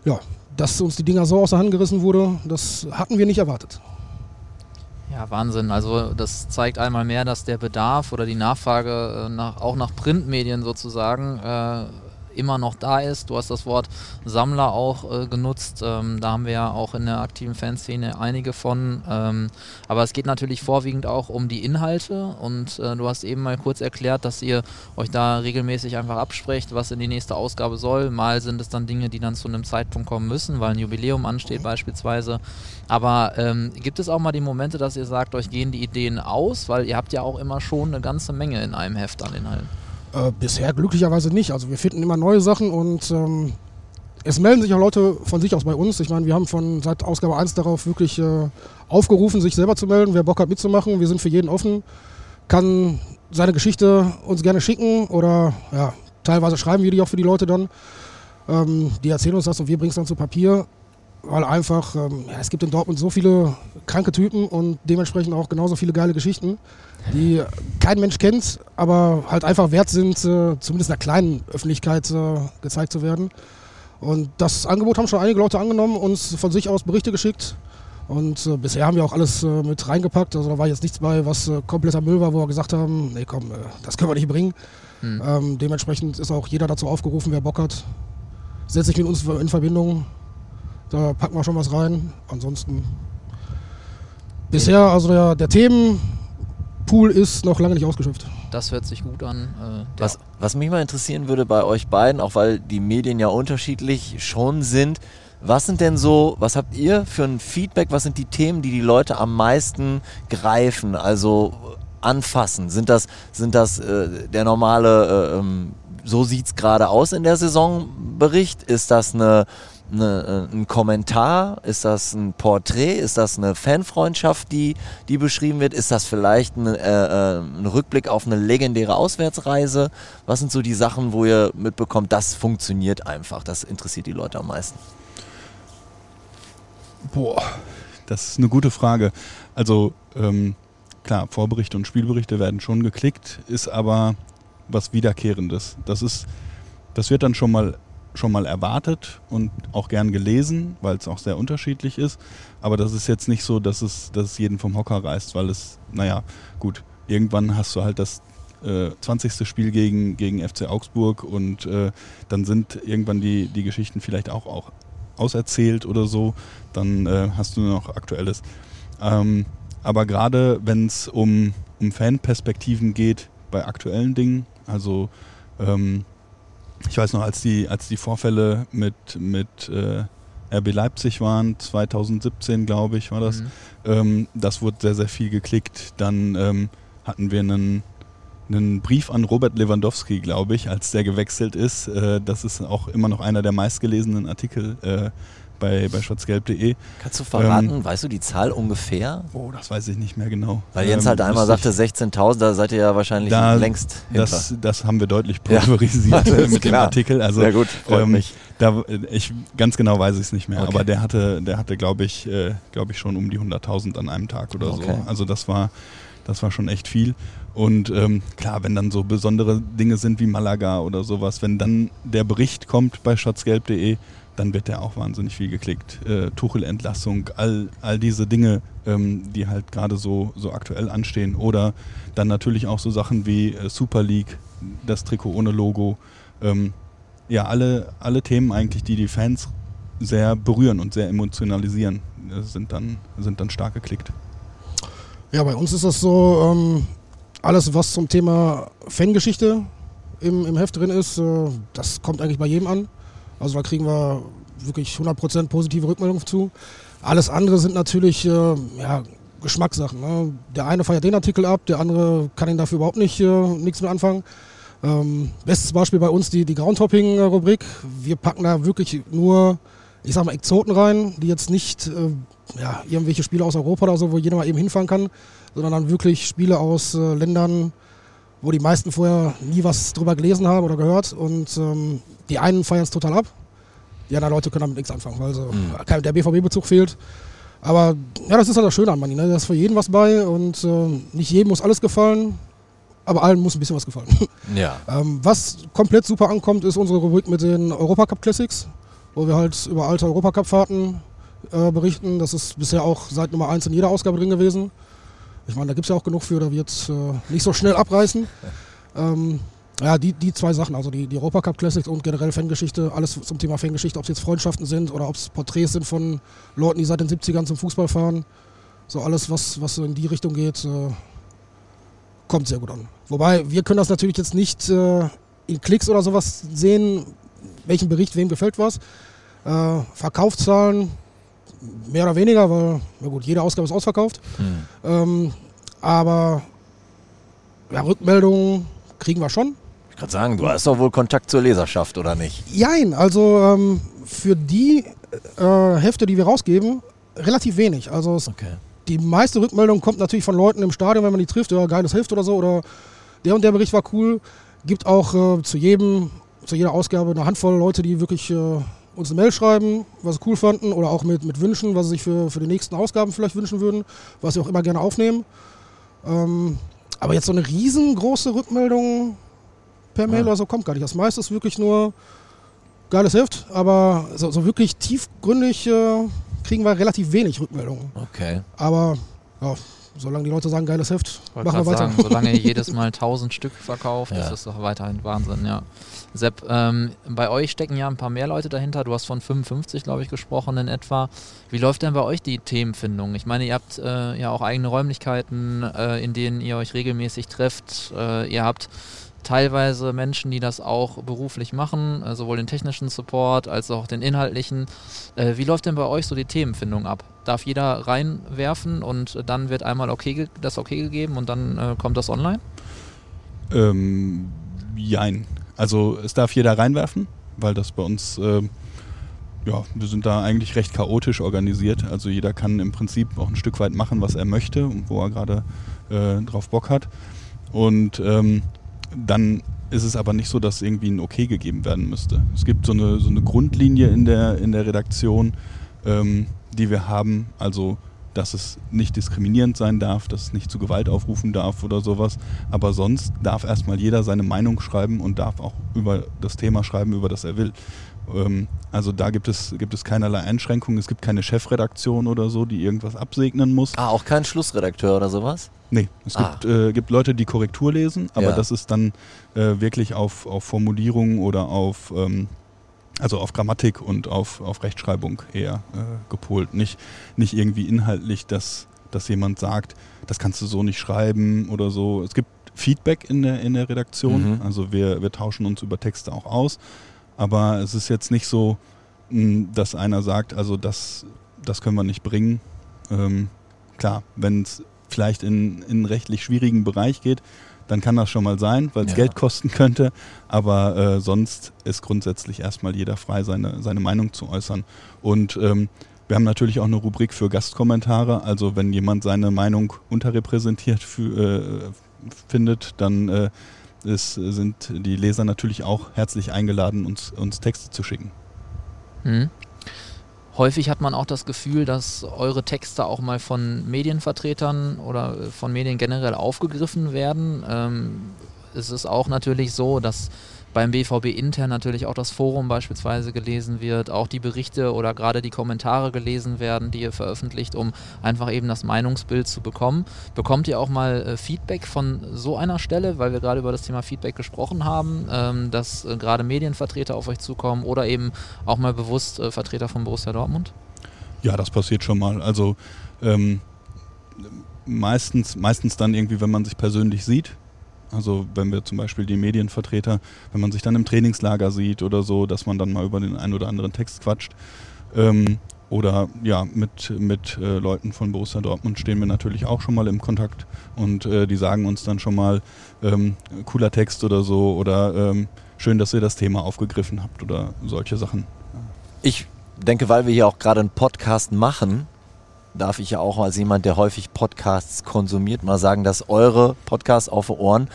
ja, dass uns die Dinger so aus der Hand gerissen wurde, das hatten wir nicht erwartet. Ja, Wahnsinn. Also das zeigt einmal mehr, dass der Bedarf oder die Nachfrage äh, nach, auch nach Printmedien sozusagen äh, immer noch da ist. Du hast das Wort Sammler auch äh, genutzt. Ähm, da haben wir ja auch in der aktiven Fanszene einige von. Ähm, aber es geht natürlich vorwiegend auch um die Inhalte. Und äh, du hast eben mal kurz erklärt, dass ihr euch da regelmäßig einfach absprecht, was in die nächste Ausgabe soll. Mal sind es dann Dinge, die dann zu einem Zeitpunkt kommen müssen, weil ein Jubiläum ansteht beispielsweise. Aber ähm, gibt es auch mal die Momente, dass ihr sagt, euch gehen die Ideen aus? Weil ihr habt ja auch immer schon eine ganze Menge in einem Heft an Inhalten. Äh, bisher glücklicherweise nicht. Also wir finden immer neue Sachen und ähm, es melden sich auch Leute von sich aus bei uns. Ich meine, wir haben von seit Ausgabe 1 darauf wirklich äh, aufgerufen, sich selber zu melden, wer Bock hat mitzumachen. Wir sind für jeden offen, kann seine Geschichte uns gerne schicken oder ja, teilweise schreiben wir die auch für die Leute dann. Ähm, die erzählen uns das und wir bringen es dann zu Papier weil einfach, ähm, ja, es gibt in Dortmund so viele kranke Typen und dementsprechend auch genauso viele geile Geschichten, die kein Mensch kennt, aber halt einfach wert sind, äh, zumindest in der kleinen Öffentlichkeit äh, gezeigt zu werden. Und das Angebot haben schon einige Leute angenommen, uns von sich aus Berichte geschickt. Und äh, bisher haben wir auch alles äh, mit reingepackt. Also da war jetzt nichts bei, was äh, kompletter Müll war, wo wir gesagt haben, nee komm, äh, das können wir nicht bringen. Hm. Ähm, dementsprechend ist auch jeder dazu aufgerufen, wer Bock hat, setzt sich mit uns in Verbindung da packen wir schon was rein. Ansonsten bisher, also der, der Themenpool ist noch lange nicht ausgeschöpft. Das hört sich gut an. Äh, was, was mich mal interessieren würde bei euch beiden, auch weil die Medien ja unterschiedlich schon sind, was sind denn so, was habt ihr für ein Feedback, was sind die Themen, die die Leute am meisten greifen, also anfassen? Sind das, sind das äh, der normale, äh, ähm, so sieht es gerade aus in der Saisonbericht? Ist das eine eine, äh, ein Kommentar? Ist das ein Porträt? Ist das eine Fanfreundschaft, die, die beschrieben wird? Ist das vielleicht ein, äh, äh, ein Rückblick auf eine legendäre Auswärtsreise? Was sind so die Sachen, wo ihr mitbekommt, das funktioniert einfach? Das interessiert die Leute am meisten. Boah, Das ist eine gute Frage. Also ähm, klar, Vorberichte und Spielberichte werden schon geklickt, ist aber was Wiederkehrendes. Das ist, das wird dann schon mal schon mal erwartet und auch gern gelesen, weil es auch sehr unterschiedlich ist. Aber das ist jetzt nicht so, dass es, dass es jeden vom Hocker reißt, weil es, naja, gut, irgendwann hast du halt das äh, 20. Spiel gegen, gegen FC Augsburg und äh, dann sind irgendwann die, die Geschichten vielleicht auch, auch auserzählt oder so. Dann äh, hast du nur noch Aktuelles. Ähm, aber gerade wenn es um, um Fanperspektiven geht bei aktuellen Dingen, also ähm, ich weiß noch, als die, als die Vorfälle mit, mit äh, RB Leipzig waren, 2017 glaube ich war das, mhm. ähm, das wurde sehr, sehr viel geklickt. Dann ähm, hatten wir einen, einen Brief an Robert Lewandowski, glaube ich, als der gewechselt ist. Äh, das ist auch immer noch einer der meistgelesenen Artikel äh, bei, bei schwarzgelb.de. Kannst du verraten, ähm, weißt du die Zahl ungefähr? Oh, das weiß ich nicht mehr genau. Weil Jens halt ähm, einmal sagte 16.000, da seid ihr ja wahrscheinlich da, längst hinter. Das, das haben wir deutlich pulverisiert ja, mit klar. dem Artikel. Also, Sehr gut, freut ähm, mich. Da, ich, ganz genau weiß ich es nicht mehr, okay. aber der hatte, der hatte glaube ich, äh, glaub ich, schon um die 100.000 an einem Tag oder okay. so. Also das war, das war schon echt viel. Und ähm, klar, wenn dann so besondere Dinge sind wie Malaga oder sowas, wenn dann der Bericht kommt bei schatzgelb.de, dann wird der auch wahnsinnig viel geklickt. Äh, Tuchel-Entlassung, all, all diese Dinge, ähm, die halt gerade so, so aktuell anstehen. Oder dann natürlich auch so Sachen wie äh, Super League, das Trikot ohne Logo. Ähm, ja, alle, alle Themen eigentlich, die die Fans sehr berühren und sehr emotionalisieren, äh, sind, dann, sind dann stark geklickt. Ja, bei uns ist das so, ähm, alles was zum Thema Fangeschichte im, im Heft drin ist, äh, das kommt eigentlich bei jedem an. Also da kriegen wir wirklich 100% positive Rückmeldungen zu. Alles andere sind natürlich äh, ja, Geschmackssachen. Ne? Der eine feiert den Artikel ab, der andere kann ihn dafür überhaupt nicht, äh, nichts mit anfangen. Ähm, bestes Beispiel bei uns die, die Groundhopping-Rubrik. Wir packen da wirklich nur, ich sag mal, Exoten rein, die jetzt nicht äh, ja, irgendwelche Spiele aus Europa oder so, wo jeder mal eben hinfahren kann, sondern dann wirklich Spiele aus äh, Ländern, wo die meisten vorher nie was drüber gelesen haben oder gehört. Und ähm, die einen feiern es total ab, die anderen Leute können damit nichts anfangen, weil so mhm. der BVB-Bezug fehlt. Aber ja, das ist halt das Schöne an Money. Ne? Da ist für jeden was bei und äh, nicht jedem muss alles gefallen, aber allen muss ein bisschen was gefallen. Ja. ähm, was komplett super ankommt, ist unsere Rubrik mit den Europacup Classics, wo wir halt über alte Europacup-Fahrten äh, berichten. Das ist bisher auch seit Nummer 1 in jeder Ausgabe drin gewesen. Ich meine, da gibt es ja auch genug für, da wird es äh, nicht so schnell abreißen. Ähm, ja, die, die zwei Sachen, also die, die Europacup Classics und generell Fangeschichte, alles zum Thema Fangeschichte, ob es jetzt Freundschaften sind oder ob es Porträts sind von Leuten, die seit den 70ern zum Fußball fahren. So alles, was, was in die Richtung geht, äh, kommt sehr gut an. Wobei, wir können das natürlich jetzt nicht äh, in Klicks oder sowas sehen, welchen Bericht wem gefällt was. Äh, Verkaufszahlen mehr oder weniger, weil, na gut, jede Ausgabe ist ausverkauft. Hm. Ähm, aber ja, Rückmeldungen kriegen wir schon. Ich kann sagen, du hast doch wohl Kontakt zur Leserschaft, oder nicht? Jein, also ähm, für die äh, Hefte, die wir rausgeben, relativ wenig. Also okay. die meiste Rückmeldung kommt natürlich von Leuten im Stadion, wenn man die trifft, ja, geiles Heft oder so, oder der und der Bericht war cool. Gibt auch äh, zu jedem, zu jeder Ausgabe eine Handvoll Leute, die wirklich äh, uns eine Mail schreiben, was sie cool fanden oder auch mit, mit Wünschen, was sie sich für, für die nächsten Ausgaben vielleicht wünschen würden, was sie auch immer gerne aufnehmen. Ähm, aber jetzt so eine riesengroße Rückmeldung per Mail ja. oder so kommt gar nicht. Das meiste ist wirklich nur geiles Heft, aber so, so wirklich tiefgründig äh, kriegen wir relativ wenig Rückmeldungen. Okay. Aber ja, solange die Leute sagen, geiles Heft, Wollte machen wir weiter. Sagen, solange ihr jedes Mal 1000 Stück verkauft, ja. ist das doch weiterhin Wahnsinn, ja. Sepp, ähm, bei euch stecken ja ein paar mehr Leute dahinter. Du hast von 55, glaube ich, gesprochen in etwa. Wie läuft denn bei euch die Themenfindung? Ich meine, ihr habt äh, ja auch eigene Räumlichkeiten, äh, in denen ihr euch regelmäßig trefft. Äh, ihr habt teilweise Menschen, die das auch beruflich machen, äh, sowohl den technischen Support als auch den inhaltlichen. Äh, wie läuft denn bei euch so die Themenfindung ab? Darf jeder reinwerfen und dann wird einmal okay, das okay gegeben und dann äh, kommt das online? Ähm, jein. Also es darf jeder reinwerfen, weil das bei uns, äh, ja, wir sind da eigentlich recht chaotisch organisiert. Also jeder kann im Prinzip auch ein Stück weit machen, was er möchte und wo er gerade äh, drauf Bock hat. Und ähm, dann ist es aber nicht so, dass irgendwie ein Okay gegeben werden müsste. Es gibt so eine, so eine Grundlinie in der, in der Redaktion, ähm, die wir haben. Also dass es nicht diskriminierend sein darf, dass es nicht zu Gewalt aufrufen darf oder sowas. Aber sonst darf erstmal jeder seine Meinung schreiben und darf auch über das Thema schreiben, über das er will. Ähm, also da gibt es, gibt es keinerlei Einschränkungen. Es gibt keine Chefredaktion oder so, die irgendwas absegnen muss. Ah, auch kein Schlussredakteur oder sowas? Nee, es Ah. gibt, äh, gibt Leute, die Korrektur lesen, aber Ja. das ist dann äh, wirklich auf, auf Formulierung oder auf, ähm, also auf Grammatik und auf, auf Rechtschreibung eher äh, gepolt. Nicht, nicht irgendwie inhaltlich, dass, dass jemand sagt, das kannst du so nicht schreiben oder so. Es gibt Feedback in der, in der Redaktion, Mhm. also wir, wir tauschen uns über Texte auch aus, aber es ist jetzt nicht so, mh, dass einer sagt, also das, das können wir nicht bringen. Ähm, klar, wenn es vielleicht in, in einen rechtlich schwierigen Bereich geht, dann kann das schon mal sein, weil es Ja. Geld kosten könnte. Aber äh, sonst ist grundsätzlich erstmal jeder frei, seine, seine Meinung zu äußern. Und ähm, wir haben natürlich auch eine Rubrik für Gastkommentare. Also wenn jemand seine Meinung unterrepräsentiert für, äh, findet, dann äh, ist, sind die Leser natürlich auch herzlich eingeladen, uns, uns Texte zu schicken. Mhm. Häufig hat man auch das Gefühl, dass eure Texte auch mal von Medienvertretern oder äh, von Medien generell aufgegriffen werden. Ähm, es ist auch natürlich so, dass beim BVB intern natürlich auch das Forum beispielsweise gelesen wird, auch die Berichte oder gerade die Kommentare gelesen werden, die ihr veröffentlicht, um einfach eben das Meinungsbild zu bekommen. Bekommt ihr auch mal äh, Feedback von so einer Stelle, weil wir gerade über das Thema Feedback gesprochen haben, ähm, dass äh, gerade Medienvertreter auf euch zukommen oder eben auch mal bewusst äh, Vertreter von Borussia Dortmund? Ja, das passiert schon mal. Also ähm, meistens, meistens dann irgendwie, wenn man sich persönlich sieht. Also wenn wir zum Beispiel die Medienvertreter, wenn man sich dann im Trainingslager sieht oder so, dass man dann mal über den einen oder anderen Text quatscht. Ähm, oder ja, mit, mit äh, Leuten von Borussia Dortmund stehen wir natürlich auch schon mal im Kontakt und äh, die sagen uns dann schon mal, ähm, cooler Text oder so oder ähm, schön, dass ihr das Thema aufgegriffen habt oder solche Sachen. Ich denke, weil wir hier auch gerade einen Podcast machen, darf ich ja auch als jemand, der häufig Podcasts konsumiert, mal sagen, dass eure Podcasts auf Ohren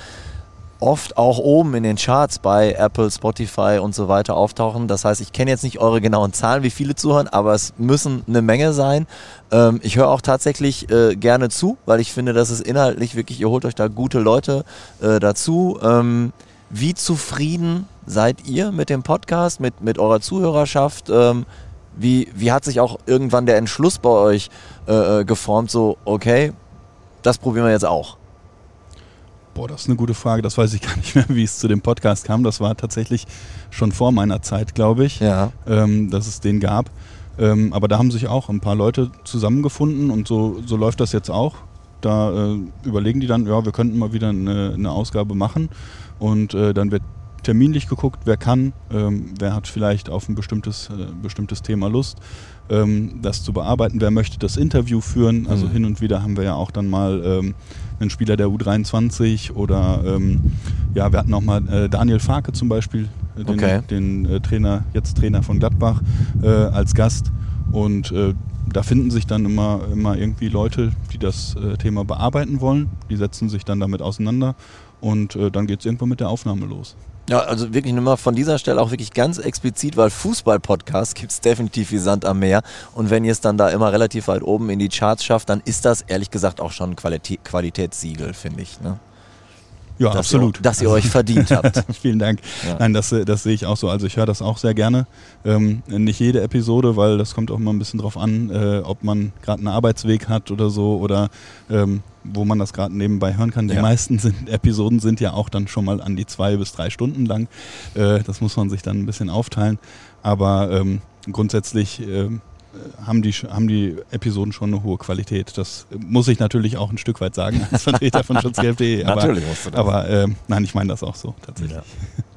oft auch oben in den Charts bei Apple, Spotify und so weiter auftauchen. Das heißt, ich kenne jetzt nicht eure genauen Zahlen, wie viele zuhören, aber es müssen eine Menge sein. Ähm, ich höre auch tatsächlich äh, gerne zu, weil ich finde, dass es inhaltlich wirklich, ihr holt euch da gute Leute äh, dazu. Ähm, wie zufrieden seid ihr mit dem Podcast, mit, mit eurer Zuhörerschaft? Ähm, wie, wie hat sich auch irgendwann der Entschluss bei euch äh, äh, geformt, so, okay, das probieren wir jetzt auch? Boah, das ist eine gute Frage. Das weiß ich gar nicht mehr, wie es zu dem Podcast kam. Das war tatsächlich schon vor meiner Zeit, glaube ich, Ja. ähm, dass es den gab. Ähm, aber da haben sich auch ein paar Leute zusammengefunden und so, so läuft das jetzt auch. Da äh, überlegen die dann, ja, wir könnten mal wieder eine, eine Ausgabe machen und äh, dann wird terminlich geguckt, wer kann, ähm, wer hat vielleicht auf ein bestimmtes, äh, bestimmtes Thema Lust, ähm, das zu bearbeiten, wer möchte das Interview führen. Also Mhm. hin und wieder haben wir ja auch dann mal ähm, einen Spieler der U23 oder ähm, ja, wir hatten auch mal äh, Daniel Farke zum Beispiel, äh, den, Okay. den äh, Trainer, jetzt Trainer von Gladbach, äh, als Gast. Und äh, da finden sich dann immer, immer irgendwie Leute, die das Thema bearbeiten wollen. Die setzen sich dann damit auseinander und dann geht es irgendwann mit der Aufnahme los. Ja, also wirklich nur mal von dieser Stelle auch wirklich ganz explizit, weil Fußball-Podcasts gibt es definitiv wie Sand am Meer. Und wenn ihr es dann da immer relativ weit oben in die Charts schafft, dann ist das ehrlich gesagt auch schon ein Qualitä Qualitätssiegel, finde ich. Ne? Ja, dass absolut. Ihr, dass ihr euch verdient habt. Vielen Dank. Ja. Nein, das, äh, das sehe ich auch so. Also ich höre das auch sehr gerne. Ähm, nicht jede Episode, weil das kommt auch immer ein bisschen drauf an, äh, ob man gerade einen Arbeitsweg hat oder so oder ähm, wo man das gerade nebenbei hören kann. Die Ja. meisten sind, Episoden sind ja auch dann schon mal an die zwei bis drei Stunden lang. Äh, das muss man sich dann ein bisschen aufteilen. Aber ähm, grundsätzlich ähm, haben die, haben die Episoden schon eine hohe Qualität. Das muss ich natürlich auch ein Stück weit sagen als Vertreter von schutzgelb.de. aber- Natürlich musst du das. aber ähm, nein, ich meine das auch so tatsächlich. Ja.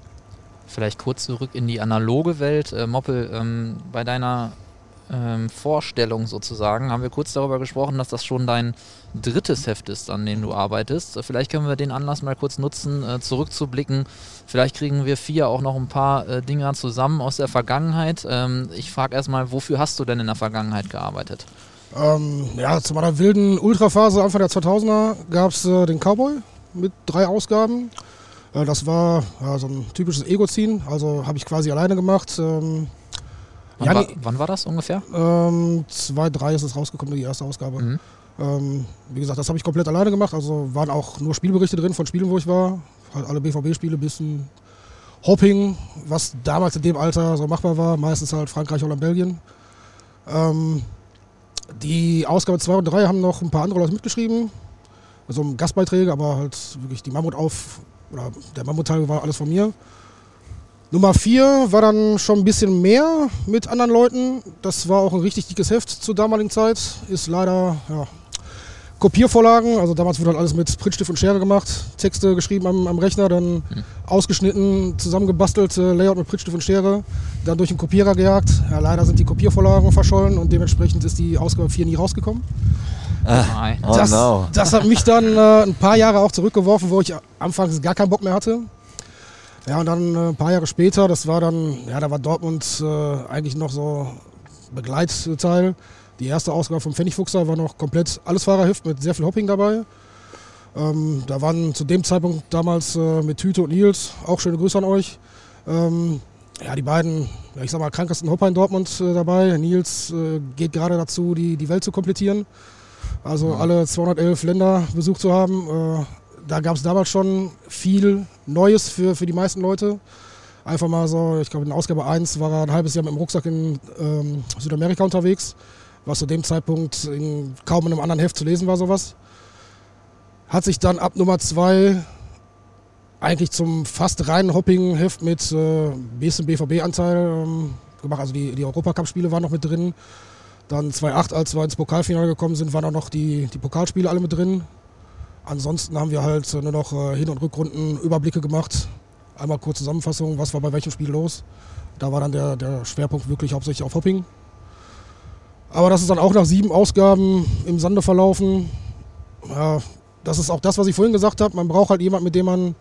Vielleicht kurz zurück in die analoge Welt. Äh, Moppel, ähm, bei deiner ähm, Vorstellung sozusagen haben wir kurz darüber gesprochen, dass das schon dein drittes Heft ist, an dem du arbeitest. Vielleicht können wir den Anlass mal kurz nutzen, äh, zurückzublicken. Vielleicht kriegen wir vier auch noch ein paar äh, Dinger zusammen aus der Vergangenheit. Ähm, ich frage erstmal, wofür hast du denn in der Vergangenheit gearbeitet? Ähm, ja, zu meiner wilden Ultraphase Anfang der 2000er gab es äh, den Cowboy mit drei Ausgaben. Äh, das war so ein typisches Ego-Ziehen, also habe ich quasi alleine gemacht. Wann, Ja, war, wann war das ungefähr? Ähm, zwei, drei ist es rausgekommen, die erste Ausgabe. Mhm. Ähm, wie gesagt, das habe ich komplett alleine gemacht. Also waren auch nur Spielberichte drin von Spielen, wo ich war. Halt alle BVB-Spiele, bisschen Hopping, was damals in dem Alter so machbar war. Meistens halt Frankreich, Holland, Belgien. Ähm, die Ausgabe 2 und 3 haben noch ein paar andere Leute mitgeschrieben. Also Gastbeiträge, aber halt wirklich die Mammut auf, oder der Mammutteil war alles von mir. Nummer 4 war dann schon ein bisschen mehr mit anderen Leuten. Das war auch ein richtig dickes Heft zur damaligen Zeit. Ist leider ja, Kopiervorlagen. Also damals wurde halt alles mit Prittstift und Schere gemacht. Texte geschrieben am, am Rechner, dann ausgeschnitten, zusammengebastelt, äh, Layout mit Prittstift und Schere. Dann durch den Kopierer gejagt. Ja, leider sind die Kopiervorlagen verschollen und dementsprechend ist die Ausgabe 4 nie rausgekommen. Nein. Oh das, no. das hat mich dann äh, ein paar Jahre auch zurückgeworfen, wo ich anfangs gar keinen Bock mehr hatte. Ja, und dann äh, ein paar Jahre später, das war dann, ja, da war Dortmund äh, eigentlich noch so Begleitteil. Die erste Ausgabe vom Pfennigfuchser war noch komplett alles Fahrerheft mit sehr viel Hopping dabei. Ähm, da waren zu dem Zeitpunkt damals äh, mit Tüte und Nils, auch schöne Grüße an euch. Ähm, ja, die beiden, ja, ich sag mal, krankesten Hopper in Dortmund äh, dabei. Nils äh, geht gerade dazu, die, die Welt zu komplettieren. Also alle 211 Länder besucht zu haben. Da gab es damals schon viel Neues für, für die meisten Leute. Einfach mal so, ich glaube in Ausgabe 1 war er ein halbes Jahr mit dem Rucksack in ähm, Südamerika unterwegs, was zu dem Zeitpunkt in kaum in einem anderen Heft zu lesen war, sowas. Hat sich dann ab Nummer 2 eigentlich zum fast reinen Hopping-Heft mit äh, bisschen BVB-Anteil ähm, gemacht. Also die, die Europacup-Spiele waren noch mit drin. Dann 2-8, als wir ins Pokalfinale gekommen sind, waren auch noch die, die Pokalspiele alle mit drin. Ansonsten haben wir halt nur noch äh, Hin- und Rückrunden Überblicke gemacht. Einmal kurz Zusammenfassung, was war bei welchem Spiel los. Da war dann der, der Schwerpunkt wirklich hauptsächlich auf Hopping. Aber das ist dann auch nach sieben Ausgaben im Sande verlaufen. Ja, das ist auch das, was ich vorhin gesagt habe. Man braucht halt jemanden, mit dem man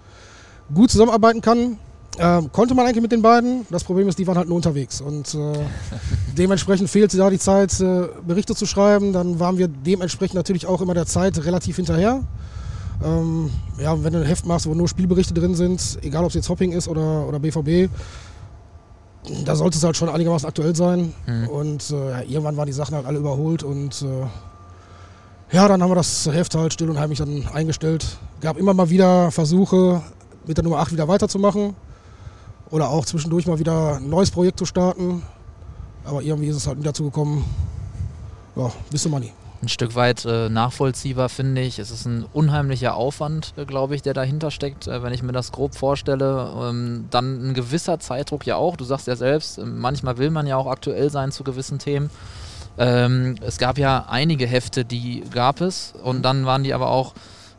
gut zusammenarbeiten kann. Ähm, konnte man eigentlich mit den beiden. Das Problem ist, die waren halt nur unterwegs. Und äh, dementsprechend fehlte da die Zeit, äh, Berichte zu schreiben. Dann waren wir dementsprechend natürlich auch immer der Zeit relativ hinterher. Ähm, ja, wenn du ein Heft machst, wo nur Spielberichte drin sind, egal ob es jetzt Hopping ist oder, oder BVB, da sollte es halt schon einigermaßen aktuell sein. Mhm. Und äh, irgendwann waren die Sachen halt alle überholt und äh, ja, dann haben wir das Heft halt still und heimlich dann eingestellt. Gab immer mal wieder Versuche, mit der Nummer 8 wieder weiterzumachen. Oder auch zwischendurch mal wieder ein neues Projekt zu starten. Aber irgendwie ist es halt nie dazu gekommen. Ja, bis zum Money. Ein Stück weit äh, nachvollziehbar, finde ich. Es ist ein unheimlicher Aufwand, äh, glaube ich, der dahinter steckt, äh, wenn ich mir das grob vorstelle. Ähm, dann ein gewisser Zeitdruck ja auch. Du sagst ja selbst, äh, manchmal will man ja auch aktuell sein zu gewissen Themen. Ähm, es gab ja einige Hefte, die gab es und dann waren die aber auch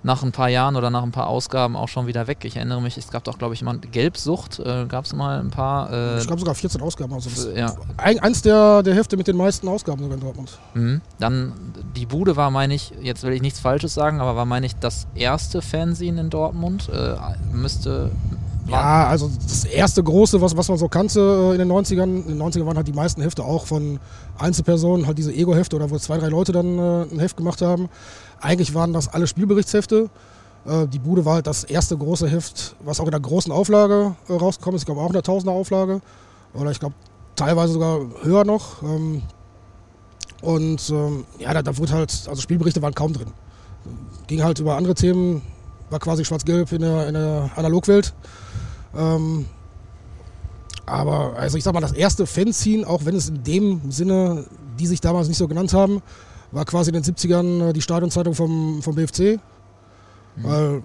nach ein paar Jahren oder nach ein paar Ausgaben auch schon wieder weg. Ich erinnere mich, es gab doch, glaube ich, mal Gelbsucht, äh, gab es mal ein paar. Äh, Ich glaube sogar 14 Ausgaben. Also das ja, ein, eins der, der Hefte mit den meisten Ausgaben sogar in Dortmund. Mhm. Dann die Bude war, meine ich, jetzt will ich nichts Falsches sagen, aber war, meine ich, das erste Fanzine in Dortmund. Äh, müsste. Ja, also das erste große, was, was man so kannte äh, in den 90ern. In den 90ern waren halt die meisten Hefte auch von Einzelpersonen, halt diese Ego-Hefte oder wo zwei, drei Leute dann äh, ein Heft gemacht haben. Eigentlich waren das alle Spielberichtshefte. Äh, die Bude war halt das erste große Heft, was auch in der großen Auflage äh, rausgekommen ist. Ich glaube auch in der Tausender Auflage. Oder ich glaube teilweise sogar höher noch. Ähm, und ähm, ja, da, da wurde halt, also Spielberichte waren kaum drin. Ging halt über andere Themen, war quasi schwarz-gelb in der, in der Analogwelt. Ähm, aber also ich sag mal, das erste Fanzine, auch wenn es in dem Sinne, die sich damals nicht so genannt haben, war quasi in den 70ern äh, die Stadionzeitung vom, vom BFC. Weil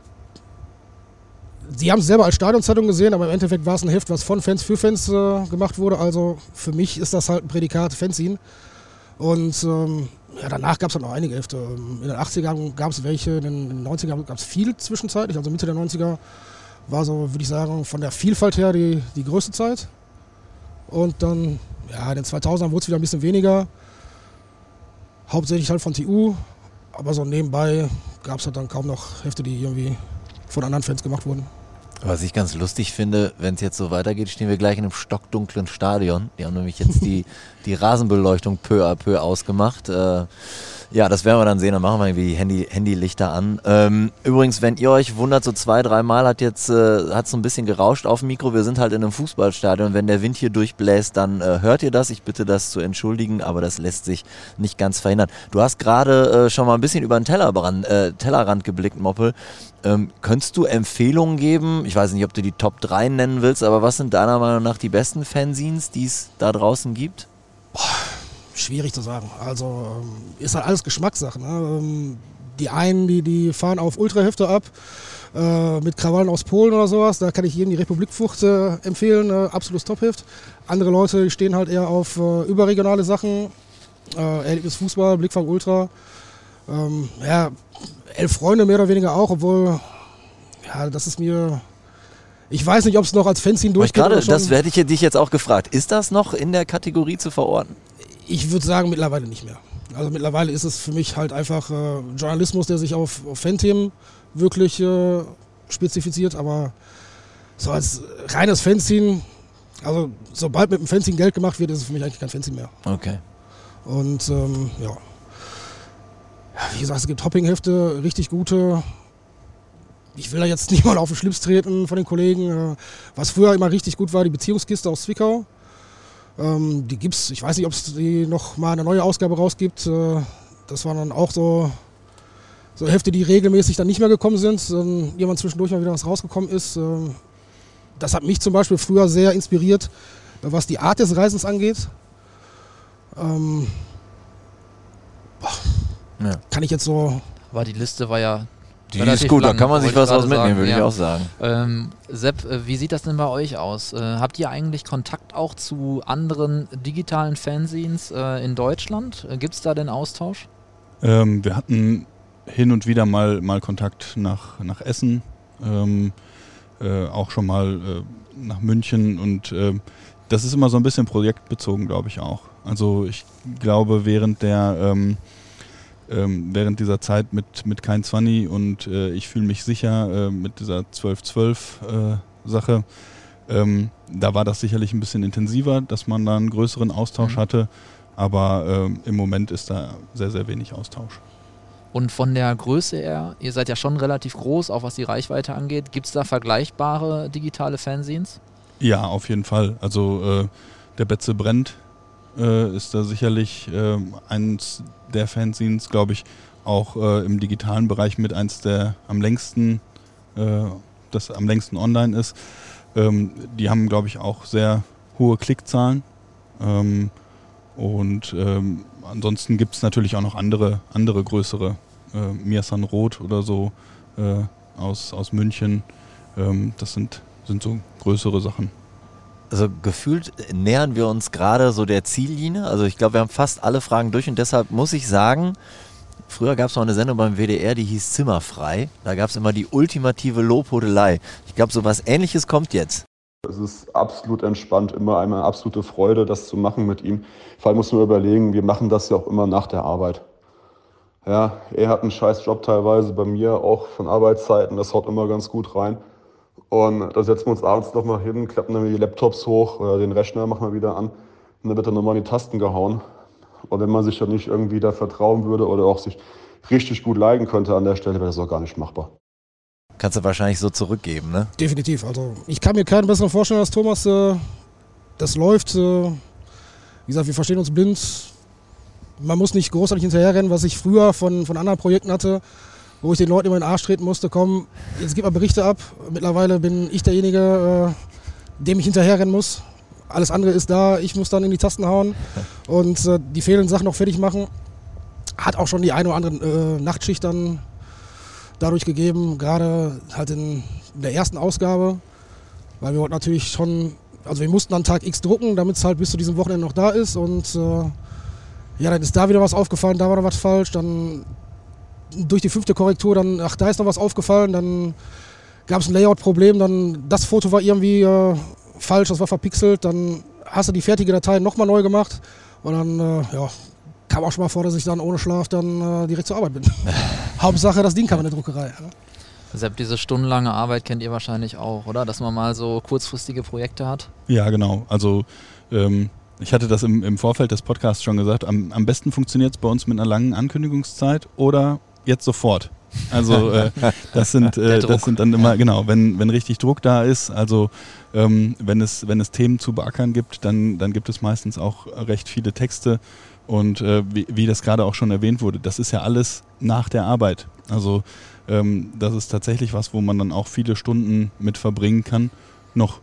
sie haben es selber als Stadionzeitung gesehen, aber im Endeffekt war es ein Heft, was von Fans für Fans äh, gemacht wurde. Also für mich ist das halt ein Prädikat Fanzine. Und ähm, ja, danach gab es dann noch einige Hefte. Ähm, In den 80ern gab es welche, in den, in den 90ern gab es viel zwischenzeitlich. Also Mitte der 90er war so, würde ich sagen, von der Vielfalt her die, die größte Zeit. Und dann, ja, in den 2000ern wurde es wieder ein bisschen weniger. Hauptsächlich halt von TU. Aber so nebenbei gab es halt dann kaum noch Hefte, die irgendwie von anderen Fans gemacht wurden. Was ich ganz lustig finde, wenn es jetzt so weitergeht, stehen wir gleich in einem stockdunklen Stadion. Die haben nämlich jetzt die, die Rasenbeleuchtung peu à peu ausgemacht. Äh, Ja, das werden wir dann sehen. Dann machen wir irgendwie Handy, Handylichter an. Ähm, übrigens, wenn ihr euch wundert, so zwei, dreimal hat jetzt äh, hat so ein bisschen gerauscht auf dem Mikro. Wir sind halt in einem Fußballstadion. Wenn der Wind hier durchbläst, dann äh, hört ihr das. Ich bitte das zu entschuldigen, aber das lässt sich nicht ganz verhindern. Du hast gerade äh, schon mal ein bisschen über den Tellerrand, äh, Tellerrand geblickt, Moppel. Ähm, könntest du Empfehlungen geben? Ich weiß nicht, ob du die Top 3 nennen willst, aber was sind deiner Meinung nach die besten Fanzines, die es da draußen gibt? Boah schwierig zu sagen. Also ähm, ist halt alles Geschmackssache. Ne? Ähm, die einen, die, die fahren auf Ultrahefte ab äh, mit Krawallen aus Polen oder sowas. Da kann ich jedem die Republikfrucht äh, empfehlen. Äh, absolutes Topheft. Andere Leute die stehen halt eher auf äh, überregionale Sachen. Äh, Erlebnis Fußball, Blickfang Ultra. Ähm, ja, elf Freunde mehr oder weniger auch, obwohl, ja, das ist mir ich weiß nicht, ob es noch als Fanzine durchgeht. Gerade, das werde ich dich jetzt auch gefragt. Ist das noch in der Kategorie zu verorten? Ich würde sagen, mittlerweile nicht mehr. Also mittlerweile ist es für mich halt einfach äh, Journalismus, der sich auf, auf Fanthemen wirklich äh, spezifiziert, aber so als reines Fanzine, also sobald mit dem Fanzine Geld gemacht wird, ist es für mich eigentlich kein Fanzine mehr. Okay. Und ähm, ja. Wie gesagt, es gibt Hoppinghefte, richtig gute. Ich will da jetzt nicht mal auf den Schlips treten von den Kollegen. Äh, was früher immer richtig gut war, die Beziehungskiste aus Zwickau. Ähm, die gibt's, ich weiß nicht, ob es die noch mal eine neue Ausgabe rausgibt. Äh, das waren dann auch so, so Hefte, die regelmäßig dann nicht mehr gekommen sind. Ähm, jemand zwischendurch mal wieder was rausgekommen ist. Ähm, das hat mich zum Beispiel früher sehr inspiriert, was die Art des Reisens angeht. Ähm, boah, ja. Kann ich jetzt so. Aber die Liste war ja die ist gut, lang, da kann man sich was aus mitnehmen, würde ja. ich auch sagen. Ähm, Sepp, äh, wie sieht das denn bei euch aus? Äh, habt ihr eigentlich Kontakt auch zu anderen digitalen Fanzines äh, in Deutschland? Äh, Gibt es da den Austausch? Ähm, wir hatten hin und wieder mal, mal Kontakt nach, nach Essen, ähm, äh, auch schon mal äh, nach München und das ist immer so ein bisschen projektbezogen, glaube ich auch. Also ich glaube, während der ähm, ähm, während dieser Zeit mit, mit Kein Zwanni und äh, ich fühle mich sicher äh, mit dieser 12-12 äh. Ähm, da war das sicherlich ein bisschen intensiver, dass man da einen größeren Austausch mhm. hatte. Aber ähm, im Moment ist da sehr, sehr wenig Austausch. Und von der Größe her, ihr seid ja schon relativ groß, auch was die Reichweite angeht. Gibt es da vergleichbare digitale Fanzines? Ja, auf jeden Fall. Also äh, der Betze brennt äh, ist da sicherlich äh, eins der Fanzines, glaube ich, auch äh, im digitalen Bereich mit eins der am längsten, äh, das am längsten online ist. Ähm, die haben, glaube ich, auch sehr hohe Klickzahlen. Ähm, und ähm, ansonsten gibt es natürlich auch noch andere, andere größere, äh, Mirsan Roth oder so äh, aus, aus München. Ähm, das sind, sind so größere Sachen also gefühlt nähern wir uns gerade so der Ziellinie. Also ich glaube, wir haben fast alle Fragen durch und deshalb muss ich sagen, früher gab es noch eine Sendung beim WDR, die hieß Zimmerfrei. Da gab es immer die ultimative Lobhudelei. Ich glaube, so was ähnliches kommt jetzt. Es ist absolut entspannt, immer eine absolute Freude, das zu machen mit ihm. Vor allem muss man überlegen, wir machen das ja auch immer nach der Arbeit. Ja, er hat einen scheiß Job teilweise bei mir, auch von Arbeitszeiten, das haut immer ganz gut rein. Und da setzen wir uns abends nochmal hin, klappen dann die Laptops hoch oder den Rechner machen wir wieder an und dann wird dann nochmal in die Tasten gehauen. Und wenn man sich ja nicht irgendwie da vertrauen würde oder auch sich richtig gut leiden könnte an der Stelle, wäre das auch gar nicht machbar. Kannst du wahrscheinlich so zurückgeben, ne? Definitiv. Also ich kann mir keinen besseren vorstellen als Thomas. Äh, das läuft. Äh, wie gesagt, wir verstehen uns blind. Man muss nicht großartig hinterherrennen, was ich früher von, von anderen Projekten hatte wo ich den Leuten immer in den Arsch treten musste, komm, jetzt gib mal Berichte ab. Mittlerweile bin ich derjenige, äh, dem ich hinterherrennen muss. Alles andere ist da, ich muss dann in die Tasten hauen und äh, die fehlenden Sachen noch fertig machen. Hat auch schon die eine oder andere äh, Nachtschicht dann dadurch gegeben, gerade halt in, der ersten Ausgabe, weil wir wollten natürlich schon, also wir mussten an Tag X drucken, damit es halt bis zu diesem Wochenende noch da ist und äh, ja, dann ist da wieder was aufgefallen, da war noch was falsch, dann durch die fünfte Korrektur dann, ach, da ist noch was aufgefallen, dann gab es ein Layout-Problem, dann das Foto war irgendwie äh, falsch, das war verpixelt, dann hast du die fertige Datei nochmal neu gemacht und dann, äh, ja, kam auch schon mal vor, dass ich dann ohne Schlaf dann äh, direkt zur Arbeit bin. Hauptsache, das Ding kam in der Druckerei. Sepp, diese stundenlange Arbeit kennt ihr wahrscheinlich auch, oder? Dass man mal so kurzfristige Projekte hat? Ja, genau. Also ähm, Ich hatte das im, im Vorfeld des Podcasts schon gesagt. Am, am besten funktioniert es bei uns mit einer langen Ankündigungszeit oder jetzt sofort. Also äh, das sind äh, das sind dann immer genau, wenn wenn richtig Druck da ist. Also ähm, wenn es wenn es Themen zu beackern gibt, dann dann gibt es meistens auch recht viele Texte und äh, wie, wie das gerade auch schon erwähnt wurde, das ist ja alles nach der Arbeit. Also ähm, das ist tatsächlich was, wo man dann auch viele Stunden mit verbringen kann, noch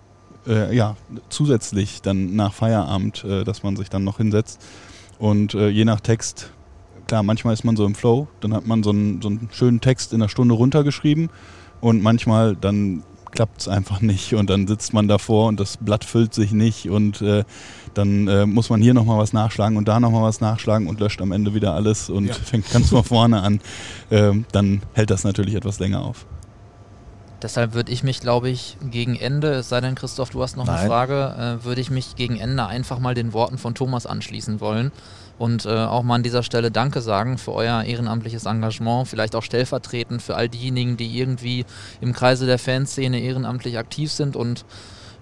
äh, ja zusätzlich dann nach Feierabend, äh, dass man sich dann noch hinsetzt und äh, je nach Text klar, manchmal ist man so im Flow, dann hat man so einen, so einen schönen Text in einer Stunde runtergeschrieben und manchmal dann klappt es einfach nicht und dann sitzt man davor und das Blatt füllt sich nicht und äh, dann äh, muss man hier nochmal was nachschlagen und da nochmal was nachschlagen und löscht am Ende wieder alles und ja. fängt ganz von vorne an. Äh, dann hält das natürlich etwas länger auf. Deshalb würde ich mich, glaube ich, gegen Ende, es sei denn, Christoph, du hast noch Nein. eine Frage, äh, würde ich mich gegen Ende einfach mal den Worten von Thomas anschließen wollen und äh, auch mal an dieser Stelle Danke sagen für euer ehrenamtliches Engagement, vielleicht auch stellvertretend für all diejenigen, die irgendwie im Kreise der Fanszene ehrenamtlich aktiv sind und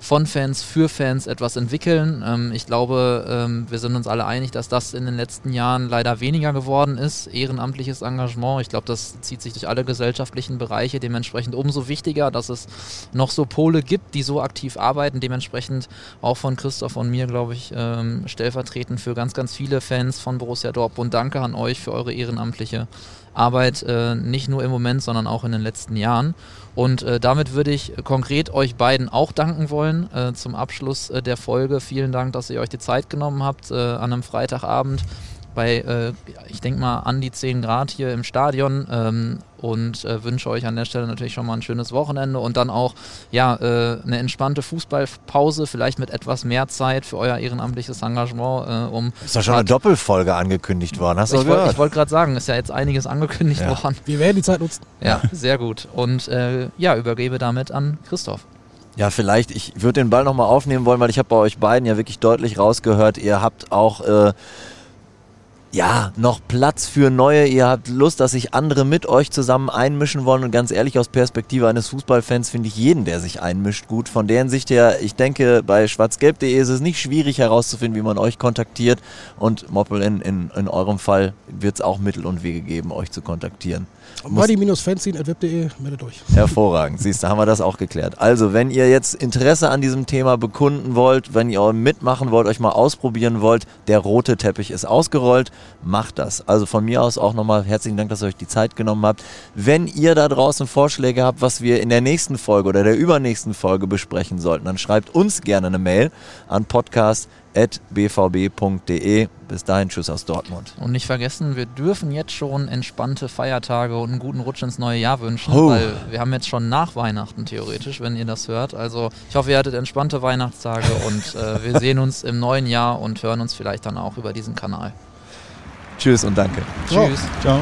von Fans für Fans etwas entwickeln. Ähm, ich glaube, ähm, wir sind uns alle einig, dass das in den letzten Jahren leider weniger geworden ist, ehrenamtliches Engagement. Ich glaube, das zieht sich durch alle gesellschaftlichen Bereiche. Dementsprechend umso wichtiger, dass es noch so Pole gibt, die so aktiv arbeiten. Dementsprechend auch von Christoph und mir, glaube ich, ähm, stellvertretend für ganz, ganz viele Fans von Borussia Dortmund. Danke an euch für eure ehrenamtliche Arbeit, äh, nicht nur im Moment, sondern auch in den letzten Jahren. Und äh, damit würde ich konkret euch beiden auch danken wollen äh, zum Abschluss äh, der Folge. Vielen Dank, dass ihr euch die Zeit genommen habt äh, an einem Freitagabend bei, äh, ich denke mal, an die 10 Grad hier im Stadion ähm, und äh, wünsche euch an der Stelle natürlich schon mal ein schönes Wochenende und dann auch ja, äh, eine entspannte Fußballpause, vielleicht mit etwas mehr Zeit für euer ehrenamtliches Engagement. Äh, um ist doch schon eine Doppelfolge angekündigt worden, hast du Ich wollte wollt gerade sagen, ist ja jetzt einiges angekündigt ja. worden. Wir werden die Zeit nutzen. Ja, sehr gut. Und äh, ja, übergebe damit an Christoph. Ja, vielleicht, ich würde den Ball nochmal aufnehmen wollen, weil ich habe bei euch beiden ja wirklich deutlich rausgehört, ihr habt auch äh, ja, noch Platz für neue. Ihr habt Lust, dass sich andere mit euch zusammen einmischen wollen. Und ganz ehrlich, aus Perspektive eines Fußballfans finde ich jeden, der sich einmischt, gut. Von deren Sicht her, ich denke, bei schwarzgelb.de ist es nicht schwierig herauszufinden, wie man euch kontaktiert. Und Moppel, in, in, in eurem Fall wird es auch Mittel und Wege geben, euch zu kontaktieren. Buddy-fanzine.web.de, meldet euch. Hervorragend, siehst du, haben wir das auch geklärt. Also, wenn ihr jetzt Interesse an diesem Thema bekunden wollt, wenn ihr mitmachen wollt, euch mal ausprobieren wollt, der rote Teppich ist ausgerollt, macht das. Also von mir aus auch nochmal herzlichen Dank, dass ihr euch die Zeit genommen habt. Wenn ihr da draußen Vorschläge habt, was wir in der nächsten Folge oder der übernächsten Folge besprechen sollten, dann schreibt uns gerne eine Mail an podcast bvb.de. Bis dahin, tschüss aus Dortmund. Und nicht vergessen, wir dürfen jetzt schon entspannte Feiertage und einen guten Rutsch ins neue Jahr wünschen, oh. weil wir haben jetzt schon nach Weihnachten theoretisch, wenn ihr das hört. Also ich hoffe, ihr hattet entspannte Weihnachtstage und äh, wir sehen uns im neuen Jahr und hören uns vielleicht dann auch über diesen Kanal. Tschüss und danke. Tschüss. Ciao. Ciao.